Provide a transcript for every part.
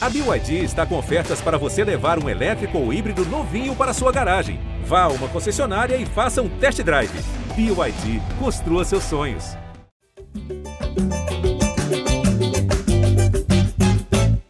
A BYD está com ofertas para você levar um elétrico ou híbrido novinho para sua garagem. Vá a uma concessionária e faça um test drive. BYD, construa seus sonhos.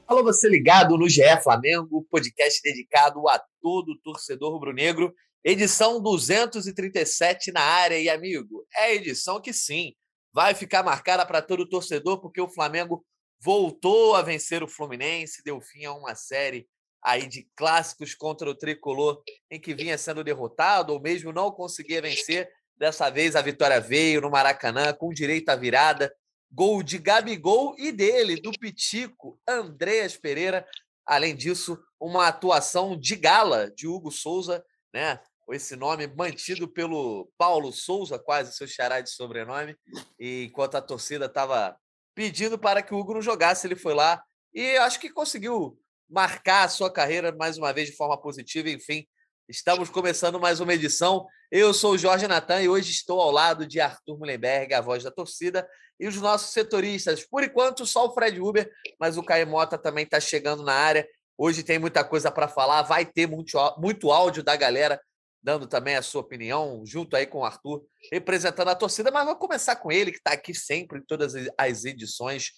Alô, você ligado no GE Flamengo, podcast dedicado a todo torcedor rubro-negro. Edição 237 na área, e amigo, é edição que sim, vai ficar marcada para todo torcedor, porque o Flamengo voltou a vencer o Fluminense, deu fim a uma série aí de clássicos contra o tricolor em que vinha sendo derrotado ou mesmo não conseguia vencer. Dessa vez a vitória veio no Maracanã com direito à virada, gol de Gabigol e dele, do Pitico, Andreas Pereira. Além disso, uma atuação de gala de Hugo Souza, né? Esse nome mantido pelo Paulo Souza, quase seu xará de sobrenome, e enquanto a torcida estava pedindo para que o Hugo não jogasse. Ele foi lá e acho que conseguiu marcar a sua carreira mais uma vez de forma positiva. Enfim, estamos começando mais uma edição. Eu sou o Jorge Natan e hoje estou ao lado de Arthur Mullenberg, a voz da torcida, e os nossos setoristas. Por enquanto, só o Fred Uber, mas o Caio Mota também está chegando na área. Hoje tem muita coisa para falar, vai ter muito, muito áudio da galera dando também a sua opinião, junto aí com o Arthur, representando a torcida, mas vou começar com ele, que está aqui sempre em todas as edições.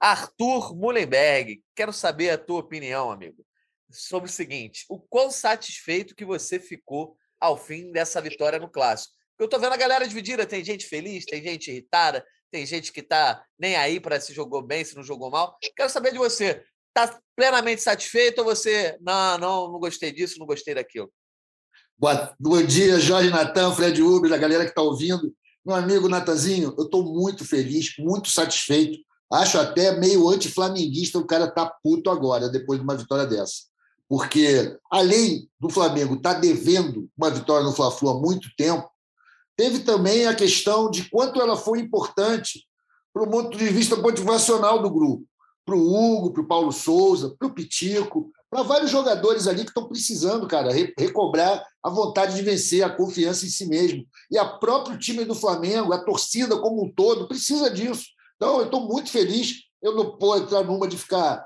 Arthur Mullenberg, quero saber a tua opinião, amigo, sobre o seguinte: o quão satisfeito que você ficou ao fim dessa vitória no clássico? Eu estou vendo a galera dividida, tem gente feliz, tem gente irritada, tem gente que está nem aí para se jogou bem, se não jogou mal. Quero saber de você. Está plenamente satisfeito ou você, não, não, não gostei disso, não gostei daquilo? Bom dia, Jorge Natan, Fred Uber, a galera que está ouvindo. Meu amigo Natanzinho, eu estou muito feliz, muito satisfeito. Acho até meio anti-flamenguista o cara tá puto agora, depois de uma vitória dessa. Porque, além do Flamengo estar tá devendo uma vitória no Fla-Flu há muito tempo, teve também a questão de quanto ela foi importante para o ponto de vista motivacional do grupo. Para o Hugo, para o Paulo Souza, para o Pitico, para vários jogadores ali que estão precisando, cara, recobrar a vontade de vencer, a confiança em si mesmo. E a próprio time do Flamengo, a torcida como um todo, precisa disso. Então, eu estou muito feliz. Eu não posso entrar numa de ficar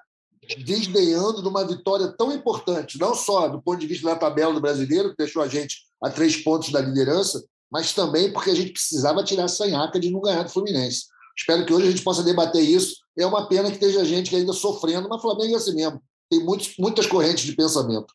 desdenhando de uma vitória tão importante, não só do ponto de vista da tabela do brasileiro, que deixou a gente a três pontos da liderança, mas também porque a gente precisava tirar a sanhaca de não ganhar do Fluminense. Espero que hoje a gente possa debater isso. É uma pena que esteja gente que ainda sofrendo, mas Flamengo é assim mesmo tem muitos, muitas correntes de pensamento.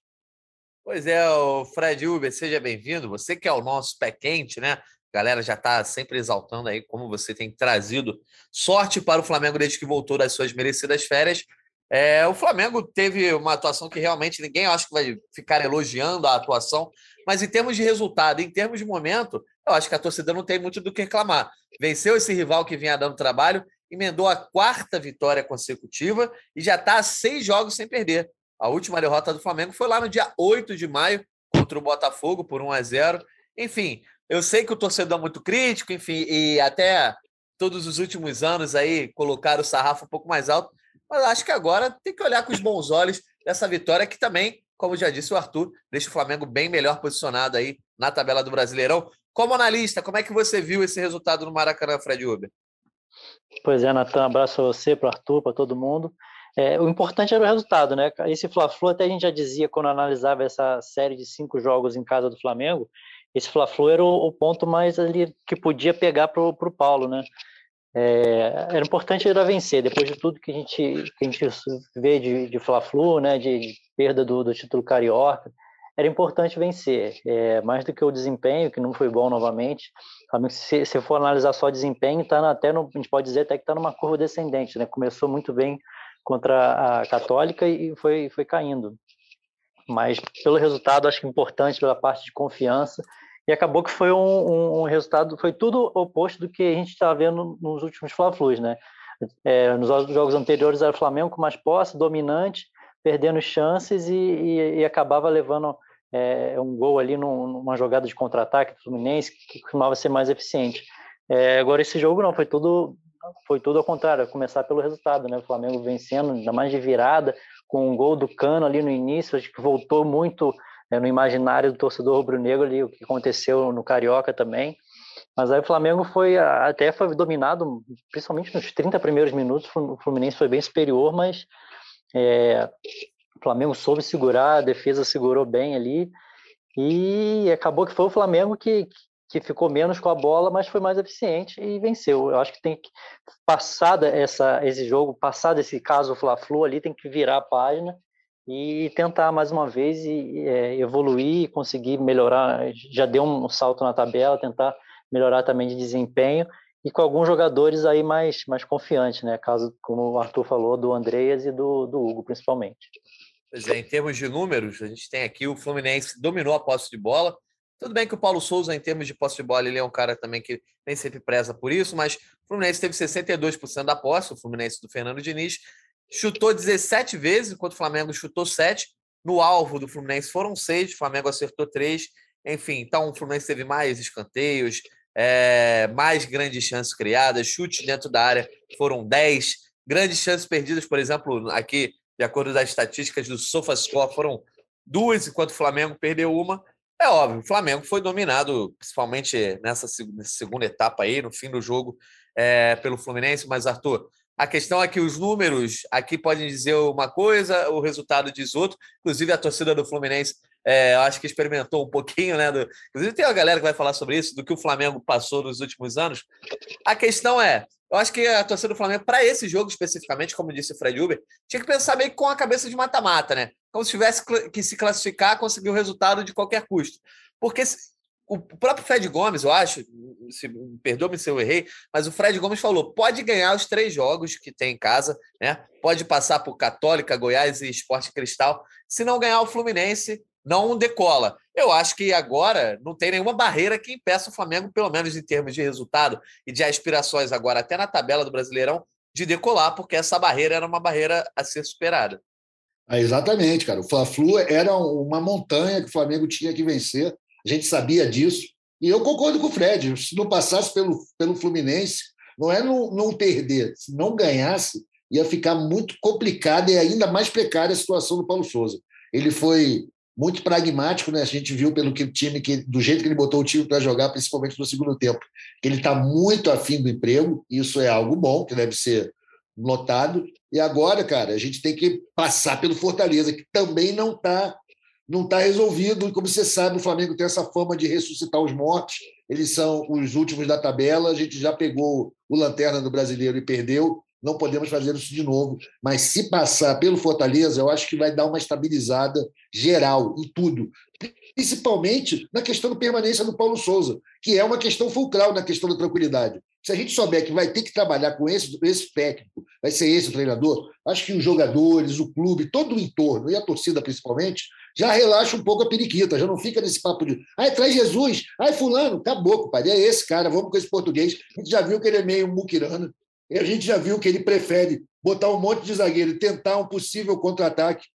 Pois é, o Fred Uber, seja bem-vindo. Você que é o nosso pé quente, né? A galera já está sempre exaltando aí como você tem trazido sorte para o Flamengo desde que voltou das suas merecidas férias. É, o Flamengo teve uma atuação que realmente ninguém acho que vai ficar elogiando a atuação, mas em termos de resultado, em termos de momento, eu acho que a torcida não tem muito do que reclamar. Venceu esse rival que vinha dando trabalho emendou a quarta vitória consecutiva e já está a seis jogos sem perder. A última derrota do Flamengo foi lá no dia 8 de maio contra o Botafogo por 1 a 0. Enfim, eu sei que o torcedor é muito crítico, enfim, e até todos os últimos anos aí colocaram o sarrafo um pouco mais alto, mas acho que agora tem que olhar com os bons olhos dessa vitória que também, como já disse o Arthur, deixa o Flamengo bem melhor posicionado aí na tabela do Brasileirão. Como analista, como é que você viu esse resultado no Maracanã, Fred Uber? Pois é, Natan, abraço para você, para o Arthur, para todo mundo. É, o importante era o resultado, né? Esse Fla-Flu, até a gente já dizia quando analisava essa série de cinco jogos em casa do Flamengo, esse Fla-Flu era o, o, ponto mais ali que podia pegar para o Paulo, né? É, era importante era vencer, depois de tudo que a gente, que a gente vê de, de Fla-Flu, né? De, de perda do, do, título carioca, era importante vencer, é, mais do que o desempenho, que não foi bom novamente. Se, se for analisar só desempenho, tá até no, a gente pode dizer até que está numa curva descendente, né? Começou muito bem contra a Católica e foi, foi caindo. Mas pelo resultado, acho que importante pela parte de confiança. E acabou que foi um, um, um resultado, foi tudo oposto do que a gente estava vendo nos últimos Fla-Flus, né? É, nos jogos anteriores era o Flamengo com mais posse, dominante, perdendo chances e, e, e acabava levando é, um gol ali numa jogada de contra-ataque do Fluminense que costumava ser mais eficiente. É, agora esse jogo não, foi tudo foi tudo ao contrário, começar pelo resultado, né? O Flamengo vencendo, ainda mais de virada, com um gol do Cano ali no início, acho que voltou muito é, no imaginário do torcedor rubro-negro ali, o que aconteceu no Carioca também. Mas aí o Flamengo foi até foi dominado, principalmente nos 30 primeiros minutos, o Fluminense foi bem superior, mas É, o Flamengo soube segurar, a defesa segurou bem ali, e acabou que foi o Flamengo que, que ficou menos com a bola, mas foi mais eficiente e venceu. Eu acho que tem que, passada essa, esse jogo, passado esse caso Fla-Flu ali, tem que virar a página e tentar mais uma vez e, é, evoluir, conseguir melhorar. Já deu um salto na tabela, tentar melhorar também de desempenho e com alguns jogadores aí mais, mais confiantes, né? Caso, como o Arthur falou, do Andreas e do, do Hugo, principalmente. Pois é, em termos de números, a gente tem aqui o Fluminense dominou a posse de bola, tudo bem que o Paulo Souza, em termos de posse de bola, ele é um cara também que nem sempre preza por isso, mas o Fluminense teve 62% da posse, o Fluminense do Fernando Diniz, chutou 17 vezes, enquanto o Flamengo chutou 7. No alvo do Fluminense foram 6, o Flamengo acertou 3. Enfim, então o Fluminense teve mais escanteios, é, mais grandes chances criadas, chutes dentro da área foram 10. Grandes chances perdidas, por exemplo, aqui, de acordo com as estatísticas do SofaScore, foram duas, enquanto o Flamengo perdeu uma. É óbvio, o Flamengo foi dominado, principalmente nessa segunda etapa aí, no fim do jogo, é, pelo Fluminense. Mas, Arthur, a questão é que os números aqui podem dizer uma coisa, o resultado diz outro. Inclusive, a torcida do Fluminense, é, acho que experimentou um pouquinho, né? Do... Inclusive, tem uma galera que vai falar sobre isso, do que o Flamengo passou nos últimos anos. A questão é: eu acho que a torcida do Flamengo, para esse jogo especificamente, como disse o Fred Uber, tinha que pensar meio que com a cabeça de mata-mata, né? como se tivesse que se classificar, conseguir o resultado de qualquer custo. Porque o próprio Fred Gomes, eu acho, se, perdoe-me se eu errei, mas o Fred Gomes falou: pode ganhar os três jogos que tem em casa, né? Pode passar por Católica, Goiás e Esporte Cristal. Se não ganhar o Fluminense, não decola. Eu acho que agora não tem nenhuma barreira que impeça o Flamengo, pelo menos em termos de resultado e de aspirações agora, até na tabela do Brasileirão, de decolar, porque essa barreira era uma barreira a ser superada. Ah, exatamente, cara. O Fla-Flu era uma montanha que o Flamengo tinha que vencer. A gente sabia disso. E eu concordo com o Fred. Se não passasse pelo, pelo Fluminense, não é não, não perder. Se não ganhasse, ia ficar muito complicada e ainda mais precária a situação do Paulo Souza. Ele foi muito pragmático, né? A gente viu pelo que o time que do jeito que ele botou o time para jogar, principalmente no segundo tempo, que ele está muito afim do emprego. Isso é algo bom que deve ser notado. E agora, cara, a gente tem que passar pelo Fortaleza, que também não está não tá resolvido. E como você sabe, o Flamengo tem essa fama de ressuscitar os mortos. Eles são os últimos da tabela. A gente já pegou o Lanterna do Brasileiro e perdeu. Não podemos fazer isso de novo. Mas se passar pelo Fortaleza, eu acho que vai dar uma estabilizada geral em tudo. Principalmente na questão da permanência do Paulo Souza, que é uma questão fulcral na questão da tranquilidade. Se a gente souber que vai ter que trabalhar com esse, esse técnico, vai ser esse o treinador, acho que os jogadores, o clube, todo o entorno, e a torcida principalmente, já relaxa um pouco a periquita, já não fica nesse papo de ai, traz Jesus, ai, fulano, acabou, compadre, é esse cara, vamos com esse português. A gente já viu que ele é meio muquirano, e a gente já viu que ele prefere botar um monte de zagueiro e tentar um possível contra-ataque,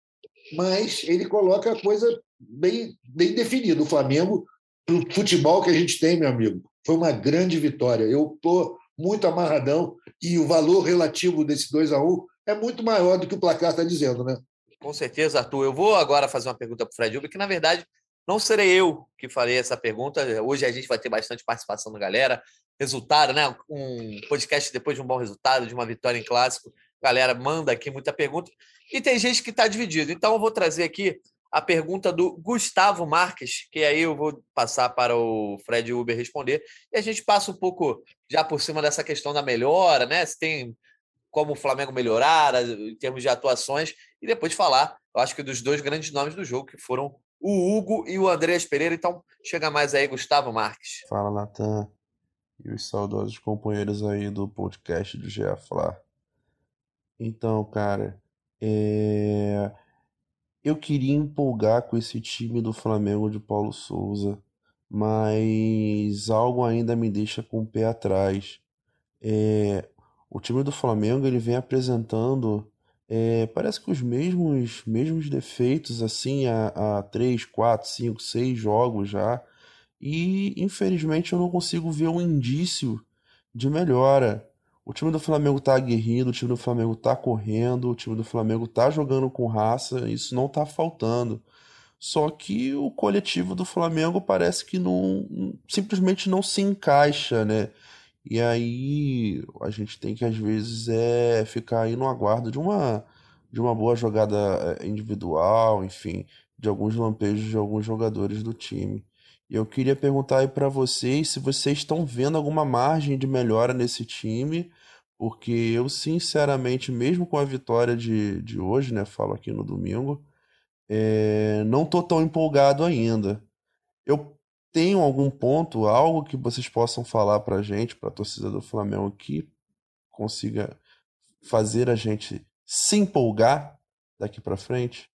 mas ele coloca a coisa bem, bem definida. O Flamengo, para o futebol que a gente tem, meu amigo, foi uma grande vitória. Eu estou muito amarradão e o valor relativo desse 2 a 1 é muito maior do que o placar está dizendo, né? Com certeza, Arthur. Eu vou agora fazer uma pergunta para o Fred Uber, que na verdade não serei eu que farei essa pergunta. Hoje a gente vai ter bastante participação da galera. Resultado, né? Um podcast depois de um bom resultado, de uma vitória em clássico. Galera manda aqui muita pergunta. E tem gente que está dividido. Então eu vou trazer aqui a pergunta do Gustavo Marques, que aí eu vou passar para o Fred Uber responder, e a gente passa um pouco já por cima dessa questão da melhora, né? Se tem como o Flamengo melhorar em termos de atuações, e depois falar, eu acho que dos dois grandes nomes do jogo, que foram o Hugo e o Andreas Pereira. Então, chega mais aí, Gustavo Marques. Fala, Natan. E os saudosos companheiros aí do podcast do GA. Então, cara, é eu queria empolgar com esse time do Flamengo de Paulo Souza, mas algo ainda me deixa com o pé atrás. É, o time do Flamengo ele vem apresentando é, parece que os mesmos mesmos defeitos assim há, há 3, 4, 5, 6 jogos já e infelizmente eu não consigo ver um indício de melhora. O time do Flamengo tá aguerrido, o time do Flamengo tá correndo, o time do Flamengo tá jogando com raça, isso não tá faltando. Só que o coletivo do Flamengo parece que não simplesmente não se encaixa, né? E aí a gente tem que às vezes é ficar aí no aguardo de uma de uma boa jogada eh, individual, enfim, de alguns lampejos de alguns jogadores do time. Eu queria perguntar aí para vocês se vocês estão vendo alguma margem de melhora nesse time, porque eu, sinceramente, mesmo com a vitória de, de hoje, né, falo aqui no domingo, é, não tô tão empolgado ainda. Eu tenho algum ponto, algo que vocês possam falar pra gente, pra torcida do Flamengo, que consiga fazer a gente se empolgar daqui para frente?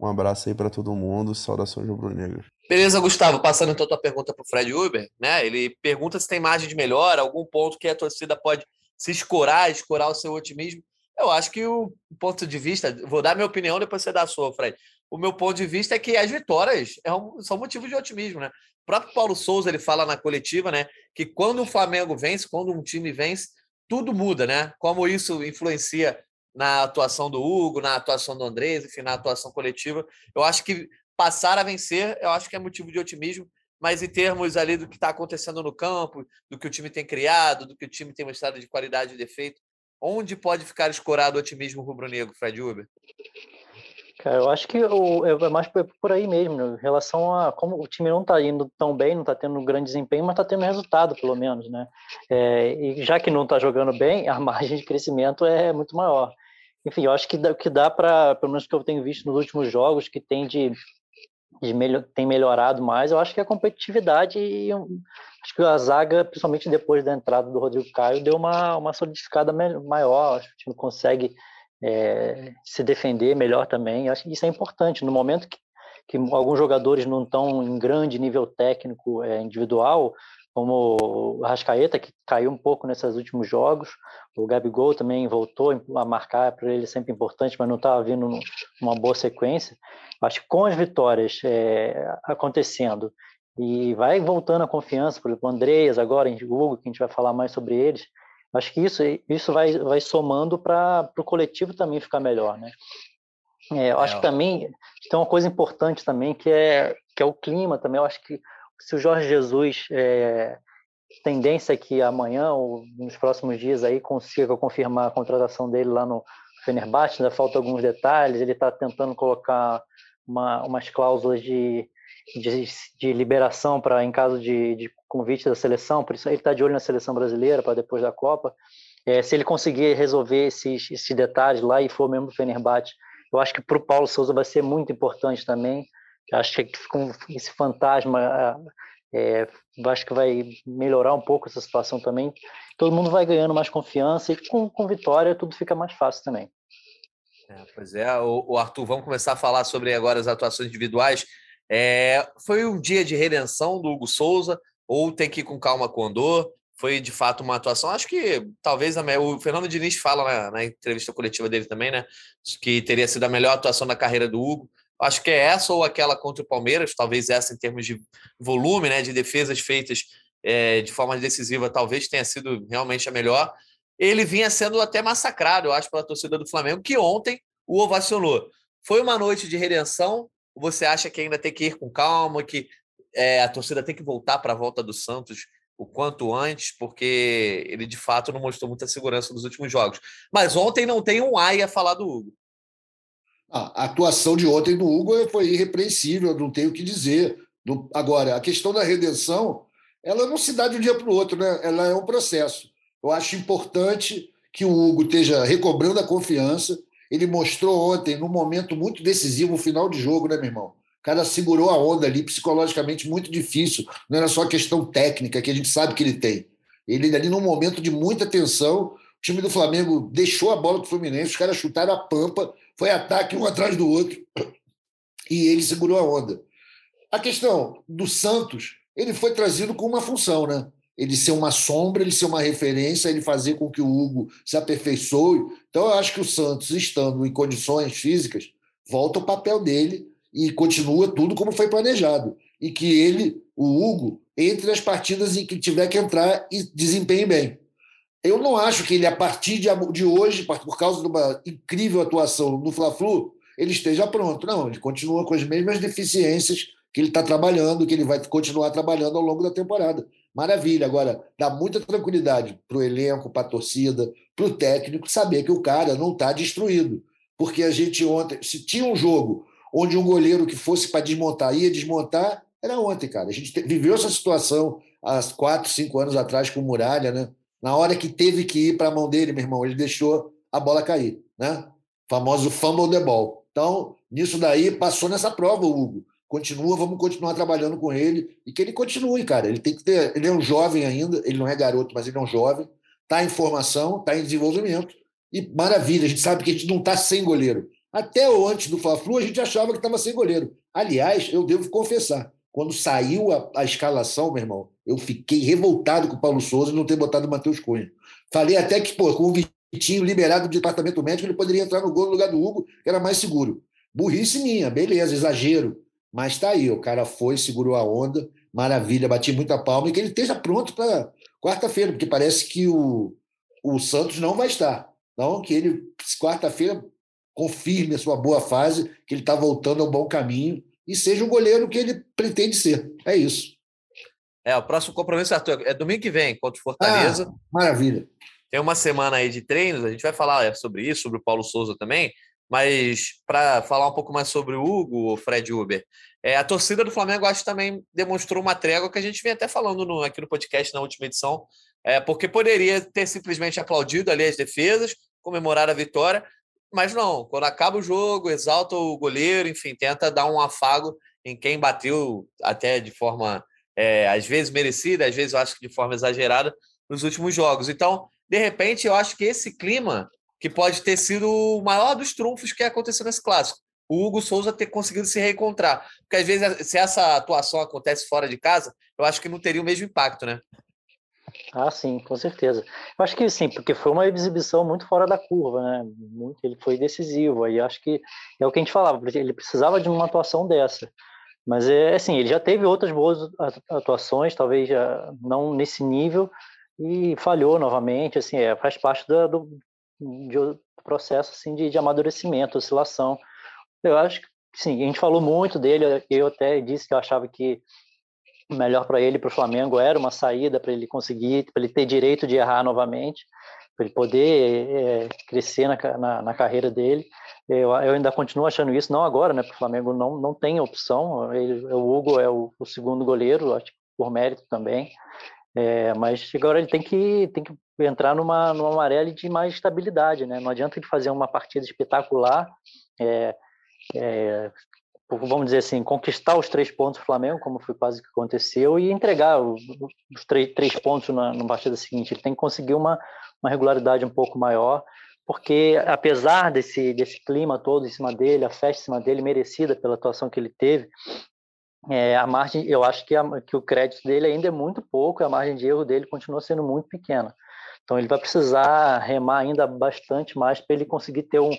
Um abraço aí para todo mundo, saudações rubro-negras. Beleza, Gustavo, passando então a tua pergunta para o Fred Uber, né? Ele pergunta se tem margem de melhora, algum ponto que a torcida pode se escorar, escorar o seu otimismo. Eu acho que o ponto de vista, vou dar minha opinião, depois você dá a sua, Fred. O meu ponto de vista é que as vitórias é são motivos de otimismo, né? O próprio Paulo Souza ele fala na coletiva, né, que quando o Flamengo vence, quando um time vence, tudo muda, né? Como isso influencia na atuação do Hugo, na atuação do Andrés, enfim, na atuação coletiva. Eu acho que passar a vencer, eu acho que é motivo de otimismo, mas em termos ali do que está acontecendo no campo, do que o time tem criado, do que o time tem mostrado de qualidade e defeito, onde pode ficar escorado o otimismo rubro-negro, Fred Uber? Cara, eu acho que o, é mais por aí mesmo, né? em relação a como o time não está indo tão bem, não está tendo um grande desempenho, mas está tendo resultado, pelo menos, né? É, e já que não está jogando bem, a margem de crescimento é muito maior. Enfim, eu acho que o que dá para, pelo menos que eu tenho visto nos últimos jogos, que tem de, de melhor, tem melhorado mais, eu acho que a competitividade e acho que a zaga, principalmente depois da entrada do Rodrigo Caio, deu uma, uma solidificada maior. Acho que o time consegue é, se defender melhor também. Eu acho que isso é importante. No momento que, que alguns jogadores não estão em grande nível técnico é, individual, como o Rascaeta, que caiu um pouco nesses últimos jogos, o Gabigol também voltou a marcar, para ele é sempre importante, mas não estava vindo numa boa sequência. Acho que com as vitórias é, acontecendo e vai voltando a confiança, por exemplo, o Andreas agora, em Hugo, que a gente vai falar mais sobre eles, Acho que isso, isso vai, vai somando para o coletivo também ficar melhor, né? É, eu acho é, que também tem uma coisa importante também que é, que é o clima também. Eu acho que se o Jorge Jesus é, tendência é que amanhã ou nos próximos dias aí consiga confirmar a contratação dele lá no Fenerbahçe, ainda falta alguns detalhes. Ele está tentando colocar uma, umas cláusulas de de, de liberação para em caso de, de, convite da seleção, por isso ele está de olho na seleção brasileira para depois da Copa. É, se ele conseguir resolver esses, esses detalhes lá e for mesmo do Fenerbahçe, eu acho que para o Paulo Souza vai ser muito importante também. Eu acho que com esse fantasma, é, acho que vai melhorar um pouco essa situação também. Todo mundo vai ganhando mais confiança e com, com vitória tudo fica mais fácil também. É, pois é, o, o Arthur, vamos começar a falar sobre agora as atuações individuais. É, foi um dia de redenção do Hugo Souza, ou tem que ir com calma com o Andor? Foi de fato uma atuação. Acho que talvez a, o Fernando Diniz fala na, na, entrevista coletiva dele também, né? Que teria sido a melhor atuação da carreira do Hugo. Acho que é essa ou aquela contra o Palmeiras, talvez essa em termos de volume, né? De defesas feitas é, de forma decisiva, talvez tenha sido realmente a melhor. Ele vinha sendo até massacrado, eu acho, pela torcida do Flamengo, que ontem o ovacionou. Foi uma noite de redenção, você acha que ainda tem que ir com calma, que é, a torcida tem que voltar para a volta do Santos o quanto antes, porque ele de fato não mostrou muita segurança nos últimos jogos. Mas ontem não tem um ai a falar do Hugo. A atuação de ontem do Hugo foi irrepreensível, não tenho o que dizer. Agora, a questão da redenção, ela não se dá de um dia para o outro, né? ela é um processo. Eu acho importante que o Hugo esteja recobrando a confiança, ele mostrou ontem, num momento muito decisivo, o final de jogo, né, meu irmão? Cara segurou a onda ali, psicologicamente muito difícil. Não era só questão técnica, que a gente sabe que ele tem. Ele ali, num momento de muita tensão, o time do Flamengo deixou a bola para o Fluminense, os caras chutaram a pampa, foi ataque um atrás do outro, e ele segurou a onda. A questão do Santos, ele foi trazido com uma função, né? ele ser uma sombra, ele ser uma referência, ele fazer com que o Hugo se aperfeiçoe. Então, eu acho que o Santos, estando em condições físicas, volta o papel dele e continua tudo como foi planejado. E que ele, o Hugo, entre as partidas em que tiver que entrar e desempenhe bem. Eu não acho que ele, a partir de hoje, por causa de uma incrível atuação no Fla-Flu, ele esteja pronto. Não, ele continua com as mesmas deficiências que ele está trabalhando, que ele vai continuar trabalhando ao longo da temporada. Maravilha. Agora, dá muita tranquilidade para o elenco, para a torcida, para o técnico, saber que o cara não está destruído. porque a gente ontem, se tinha um jogo onde um goleiro que fosse para desmontar ia desmontar, era ontem, cara. A gente viveu essa situação há quatro, cinco anos atrás com o Muralha, né? Na hora que teve que ir para a mão dele, meu irmão, ele deixou a bola cair, né? famoso fumble the ball. Então, nisso daí, passou nessa prova o Hugo. Continua, vamos continuar trabalhando com ele e que ele continue, cara. Ele tem que ter. Ele é um jovem ainda, ele não é garoto, mas ele é um jovem, está em formação, está em desenvolvimento. E maravilha, a gente sabe que a gente não está sem goleiro. Até antes do Fla-Flu, a gente achava que estava sem goleiro. Aliás, eu devo confessar, quando saiu a, a, escalação, meu irmão, eu fiquei revoltado com o Paulo Souza não ter botado o Matheus Cunha. Falei até que, pô, com o Vitinho liberado do departamento médico, ele poderia entrar no gol no lugar do Hugo, que era mais seguro. Burrice minha, beleza, exagero. Mas tá aí, o cara foi, segurou a onda, maravilha, bati muita palma e que ele esteja pronto para quarta-feira, porque parece que o, o Santos não vai estar. Então, que ele, quarta-feira, confirme a sua boa fase, que ele está voltando ao bom caminho e seja o goleiro que ele pretende ser. É isso. É, o próximo compromisso, Arthur, é domingo que vem, contra o Fortaleza. Ah, maravilha. Tem uma semana aí de treinos, a gente vai falar é, sobre isso, sobre o Paulo Souza também, mas para falar um pouco mais sobre o Hugo, o Fred Uber, é, a torcida do Flamengo acho que também demonstrou uma trégua que a gente vem até falando no, aqui no podcast na última edição, é, porque poderia ter simplesmente aplaudido ali as defesas, comemorar a vitória, mas não, quando acaba o jogo, exalta o goleiro, enfim, tenta dar um afago em quem bateu até de forma, é, às vezes merecida, às vezes eu acho que de forma exagerada, nos últimos jogos. Então, de repente, eu acho que esse clima que pode ter sido o maior dos trunfos que aconteceu nesse clássico. O Hugo Souza ter conseguido se reencontrar. Porque às vezes, se essa atuação acontece fora de casa, eu acho que não teria o mesmo impacto, né? Ah, sim, com certeza. Eu acho que sim, porque foi uma exibição muito fora da curva, né? Muito, ele foi decisivo. Aí acho que é o que a gente falava, ele precisava de uma atuação dessa. Mas é assim, ele já teve outras boas atuações, talvez não nesse nível, e falhou novamente, assim, é, faz parte do, do, processo assim, de, de amadurecimento, oscilação. Eu acho que, sim, a gente falou muito dele, eu até disse que eu achava que melhor para ele, para o Flamengo, era uma saída para ele conseguir, para ele ter direito de errar novamente, para ele poder é, crescer na, na, na, carreira dele. Eu, eu, ainda continuo achando isso, não agora, né? Porque o Flamengo não, não tem opção. Ele, o Hugo é o, o segundo goleiro, acho que por mérito também. É, mas agora ele tem que, tem que entrar numa, numa amarela de mais estabilidade, né? Não adianta ele fazer uma partida espetacular, é, é, vamos dizer assim, conquistar os três pontos do Flamengo, como foi quase que aconteceu, e entregar os, os três, três pontos na, na partida seguinte. Ele tem que conseguir uma, uma regularidade um pouco maior, porque apesar desse, desse clima todo em cima dele, a festa em cima dele, merecida pela atuação que ele teve, é, a margem, eu acho que, a, que o crédito dele ainda é muito pouco, a margem de erro dele continua sendo muito pequena. Então ele vai precisar remar ainda bastante mais para ele conseguir ter um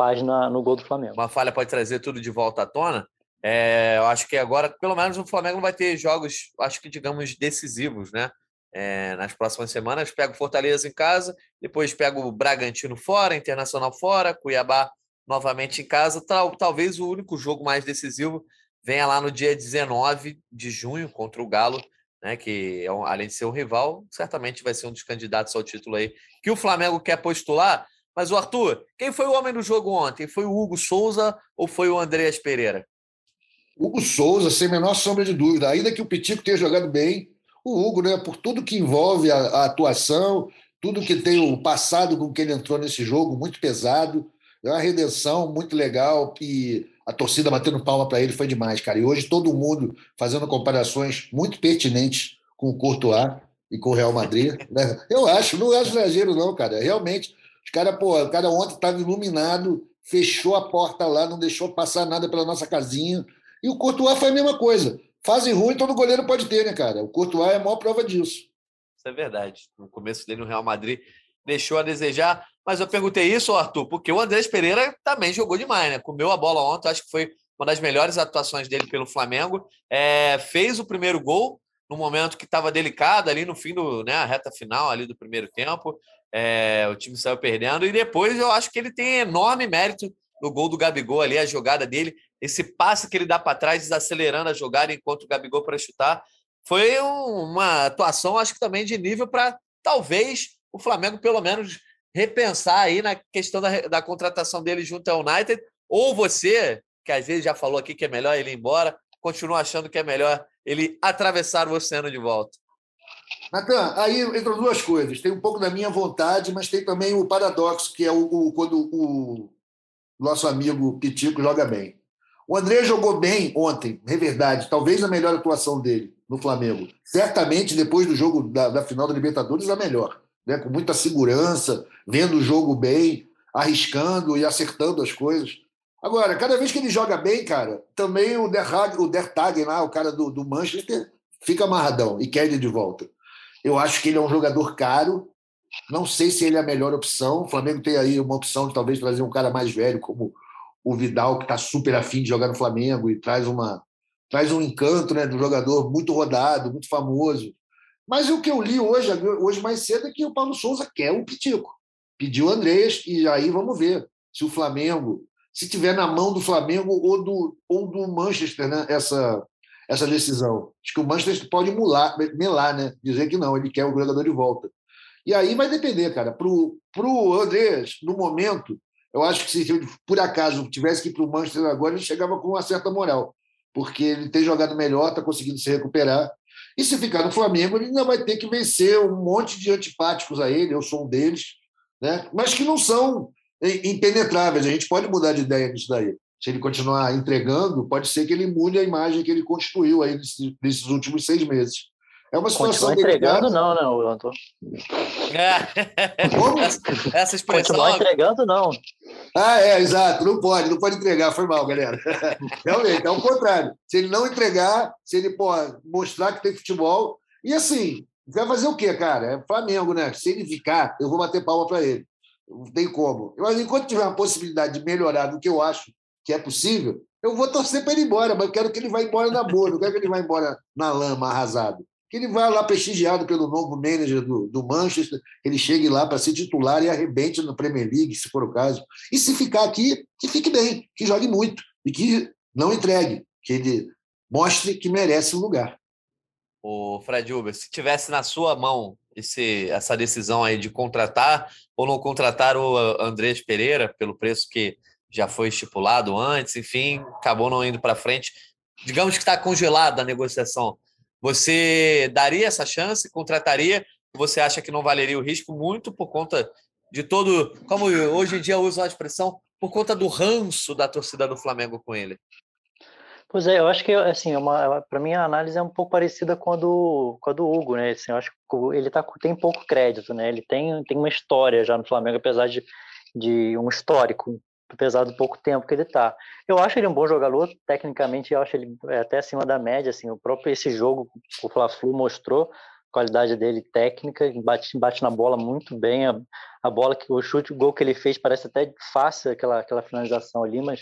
página no gol do Flamengo. Uma falha pode trazer tudo de volta à tona. É, eu acho que agora, pelo menos, o Flamengo não vai ter jogos, acho que digamos, decisivos, né? É, nas próximas semanas, pega o Fortaleza em casa, depois pega o Bragantino fora, Internacional fora, Cuiabá novamente em casa. Tal, talvez o único jogo mais decisivo venha lá no dia 19 de junho contra o Galo, né, que é além de ser um rival, certamente vai ser um dos candidatos ao título aí que o Flamengo quer postular. Mas o Arthur, quem foi o homem do jogo ontem? Foi o Hugo Souza ou foi o Andreas Pereira? Hugo Souza, sem menor sombra de dúvida. Ainda que o Pitico tenha jogado bem, o Hugo, né, por tudo que envolve a, a atuação, tudo que tem o passado com que ele entrou nesse jogo, muito pesado, é uma redenção muito legal e a torcida batendo palma para ele foi demais, cara. E hoje todo mundo fazendo comparações muito pertinentes com o Courtois e com o Real Madrid. Né? Eu acho, não acho exagero, não, cara. Realmente, caras, pô, o cara ontem estava iluminado, fechou a porta lá, não deixou passar nada pela nossa casinha. E o Courtois foi a mesma coisa. Fase ruim todo goleiro pode ter, né, cara? O Courtois é a maior prova disso. Isso é verdade. No começo dele no Real Madrid deixou a desejar. Mas eu perguntei isso, Arthur, porque o Andrés Pereira também jogou demais, né? Comeu a bola ontem, acho que foi uma das melhores atuações dele pelo Flamengo. É, fez o primeiro gol no momento que estava delicado, ali no fim do, né, a reta final ali do primeiro tempo. É, o time saiu perdendo. E depois eu acho que ele tem enorme mérito no gol do Gabigol ali, a jogada dele, esse passe que ele dá para trás, desacelerando a jogada enquanto o Gabigol para chutar. Foi um, uma atuação, acho que também de nível para talvez o Flamengo, pelo menos, repensar aí na questão da, da contratação dele junto ao United, ou você, que às vezes já falou aqui que é melhor ele ir embora, continua achando que é melhor ele atravessar o oceano de volta? Natan, aí entram duas coisas. Tem um pouco da minha vontade, mas tem também o paradoxo, que é o, o quando o nosso amigo Pitico joga bem. O André jogou bem ontem, é verdade. Talvez a melhor atuação dele no Flamengo. Certamente, depois do jogo da, da final da Libertadores, a melhor. Né? Com muita segurança, vendo o jogo bem, arriscando e acertando as coisas. Agora, cada vez que ele joga bem, cara, também o Der, o Der Tagen lá, o cara do, do Manchester, fica amarradão e quer ele de volta. Eu acho que ele é um jogador caro. Não sei se ele é a melhor opção. O Flamengo tem aí uma opção de talvez trazer um cara mais velho, como o Vidal, que está super afim de jogar no Flamengo e traz uma traz um encanto né, do jogador muito rodado, muito famoso. Mas o que eu li hoje, hoje mais cedo é que o Paulo Souza quer o Pitico. Pediu o Andrés e aí vamos ver se o Flamengo, se tiver na mão do Flamengo ou do, ou do Manchester né, essa, essa decisão. Acho que o Manchester pode mular, melar, né? dizer que não, ele quer o jogador de volta. E aí vai depender, cara. Para o Andrés, no momento, eu acho que se ele, por acaso tivesse que ir para o Manchester agora, ele chegava com uma certa moral, porque ele tem jogado melhor, está conseguindo se recuperar. E se ficar no Flamengo, ele ainda vai ter que vencer um monte de antipáticos a ele, eu sou um deles, né? mas que não são impenetráveis. A gente pode mudar de ideia nisso daí se ele continuar entregando, pode ser que ele mude a imagem que ele constituiu aí nesses, nesses últimos seis meses. É uma situação. Continua entregando, não, não, Antônio. É. Essa expressão. Continuar entregando, não. Ah, é, exato. Não pode, não pode entregar. Foi mal, galera. Realmente, é o contrário. Se ele não entregar, se ele pô, mostrar que tem futebol. E assim, vai fazer o quê, cara? É Flamengo, né? Se ele ficar, eu vou bater palma para ele. Não tem como. Mas enquanto tiver uma possibilidade de melhorar do que eu acho que é possível, eu vou torcer para ele ir embora, mas quero que ele vá embora na boa, não quero que ele vá embora na lama, arrasado. Que ele vá lá prestigiado pelo novo manager do, do Manchester, ele chegue lá para ser titular e arrebente na Premier League, se for o caso. E se ficar aqui, que fique bem, que jogue muito e que não entregue, que ele mostre que merece um lugar. O Fred Uber, se tivesse na sua mão esse, essa decisão aí de contratar ou não contratar o Andrés Pereira pelo preço que já foi estipulado antes, enfim, acabou não indo para frente. Digamos que está congelada a negociação. Você daria essa chance? Contrataria? Você acha que não valeria o risco muito por conta de todo, como hoje em dia uso a expressão, por conta do ranço da torcida do Flamengo com ele? Pois é, eu acho que assim, é para mim a análise é um pouco parecida com a do, com a do Hugo, né? Assim, eu acho que ele tá, tem pouco crédito, né? Ele tem, tem uma história já no Flamengo, apesar de, de um histórico apesar do pouco tempo que ele está. Eu acho ele um bom jogador, tecnicamente eu acho ele é até acima da média, assim, o próprio esse jogo o Fla-Flu mostrou a qualidade dele técnica, bate, bate na bola muito bem, a, a bola que o chute, o gol que ele fez parece até fácil aquela aquela finalização ali, mas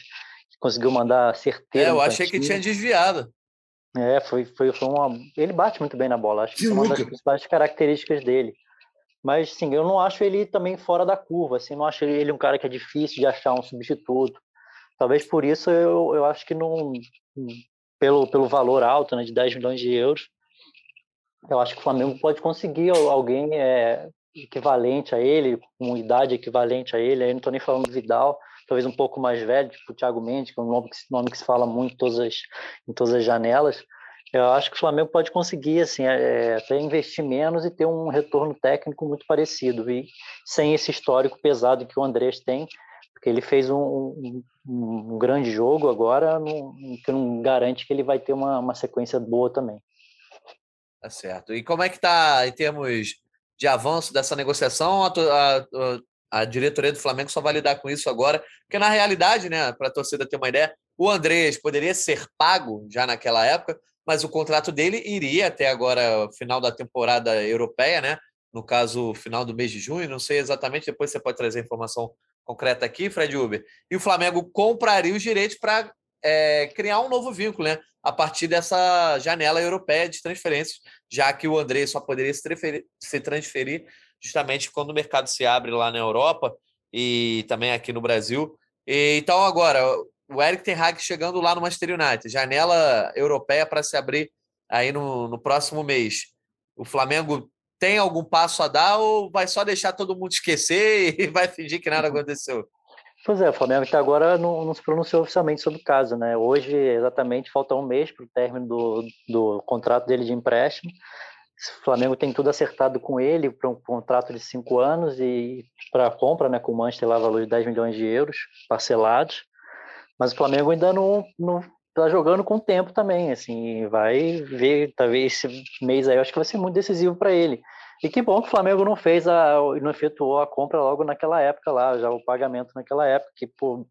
conseguiu mandar certeiro. É, eu achei que tinha desviado. É, foi, foi, foi uma. Ele bate muito bem na bola, acho que é uma das principais características dele. Mas, sim, eu não acho ele também fora da curva, assim, não acho ele um cara que é difícil de achar um substituto. Talvez por isso eu, eu acho que não, pelo, pelo valor alto, né, de 10 milhões de euros, eu acho que o Flamengo pode conseguir alguém é, equivalente a ele, com idade equivalente a ele, aí não estou nem falando do Vidal, talvez um pouco mais velho, tipo o Thiago Mendes, que é um nome que, nome que se fala muito em todas as, em todas as janelas, eu acho que o Flamengo pode conseguir assim, é, até investir menos e ter um retorno técnico muito parecido, e sem esse histórico pesado que o Andrés tem, porque ele fez um, um, um grande jogo agora, que não garante que ele vai ter uma, uma sequência boa também. Tá certo. E como é que está em termos de avanço dessa negociação? A, a, a, diretoria do Flamengo só vai lidar com isso agora, porque na realidade, né, para a torcida ter uma ideia, o Andrés poderia ser pago já naquela época, mas o contrato dele iria até agora, final da temporada europeia, né? No caso, final do mês de junho, não sei exatamente, depois você pode trazer informação concreta aqui, Fred Uber. E o Flamengo compraria os direitos para é, criar um novo vínculo, né? A partir dessa janela europeia de transferências, já que o André só poderia se transferir, se transferir justamente quando o mercado se abre lá na Europa e também aqui no Brasil. E, então, agora, o Eric Ten Hag chegando lá no Manchester United, janela europeia para se abrir aí no, no próximo mês. O Flamengo tem algum passo a dar ou vai só deixar todo mundo esquecer e vai fingir que nada aconteceu? Pois é, o Flamengo até agora não, não, se pronunciou oficialmente sobre o caso, né? Hoje, exatamente, falta um mês para o término do, do contrato dele de empréstimo. O Flamengo tem tudo acertado com ele para um contrato de cinco anos e para a compra, né, com o Manchester lá, valor de 10 milhões de euros parcelados. Mas o Flamengo ainda não, não tá jogando com o tempo também, assim, vai ver, talvez esse mês aí, eu acho que vai ser muito decisivo para ele. E que bom que o Flamengo não fez a, não efetuou a compra logo naquela época lá, já o pagamento naquela época, que pô,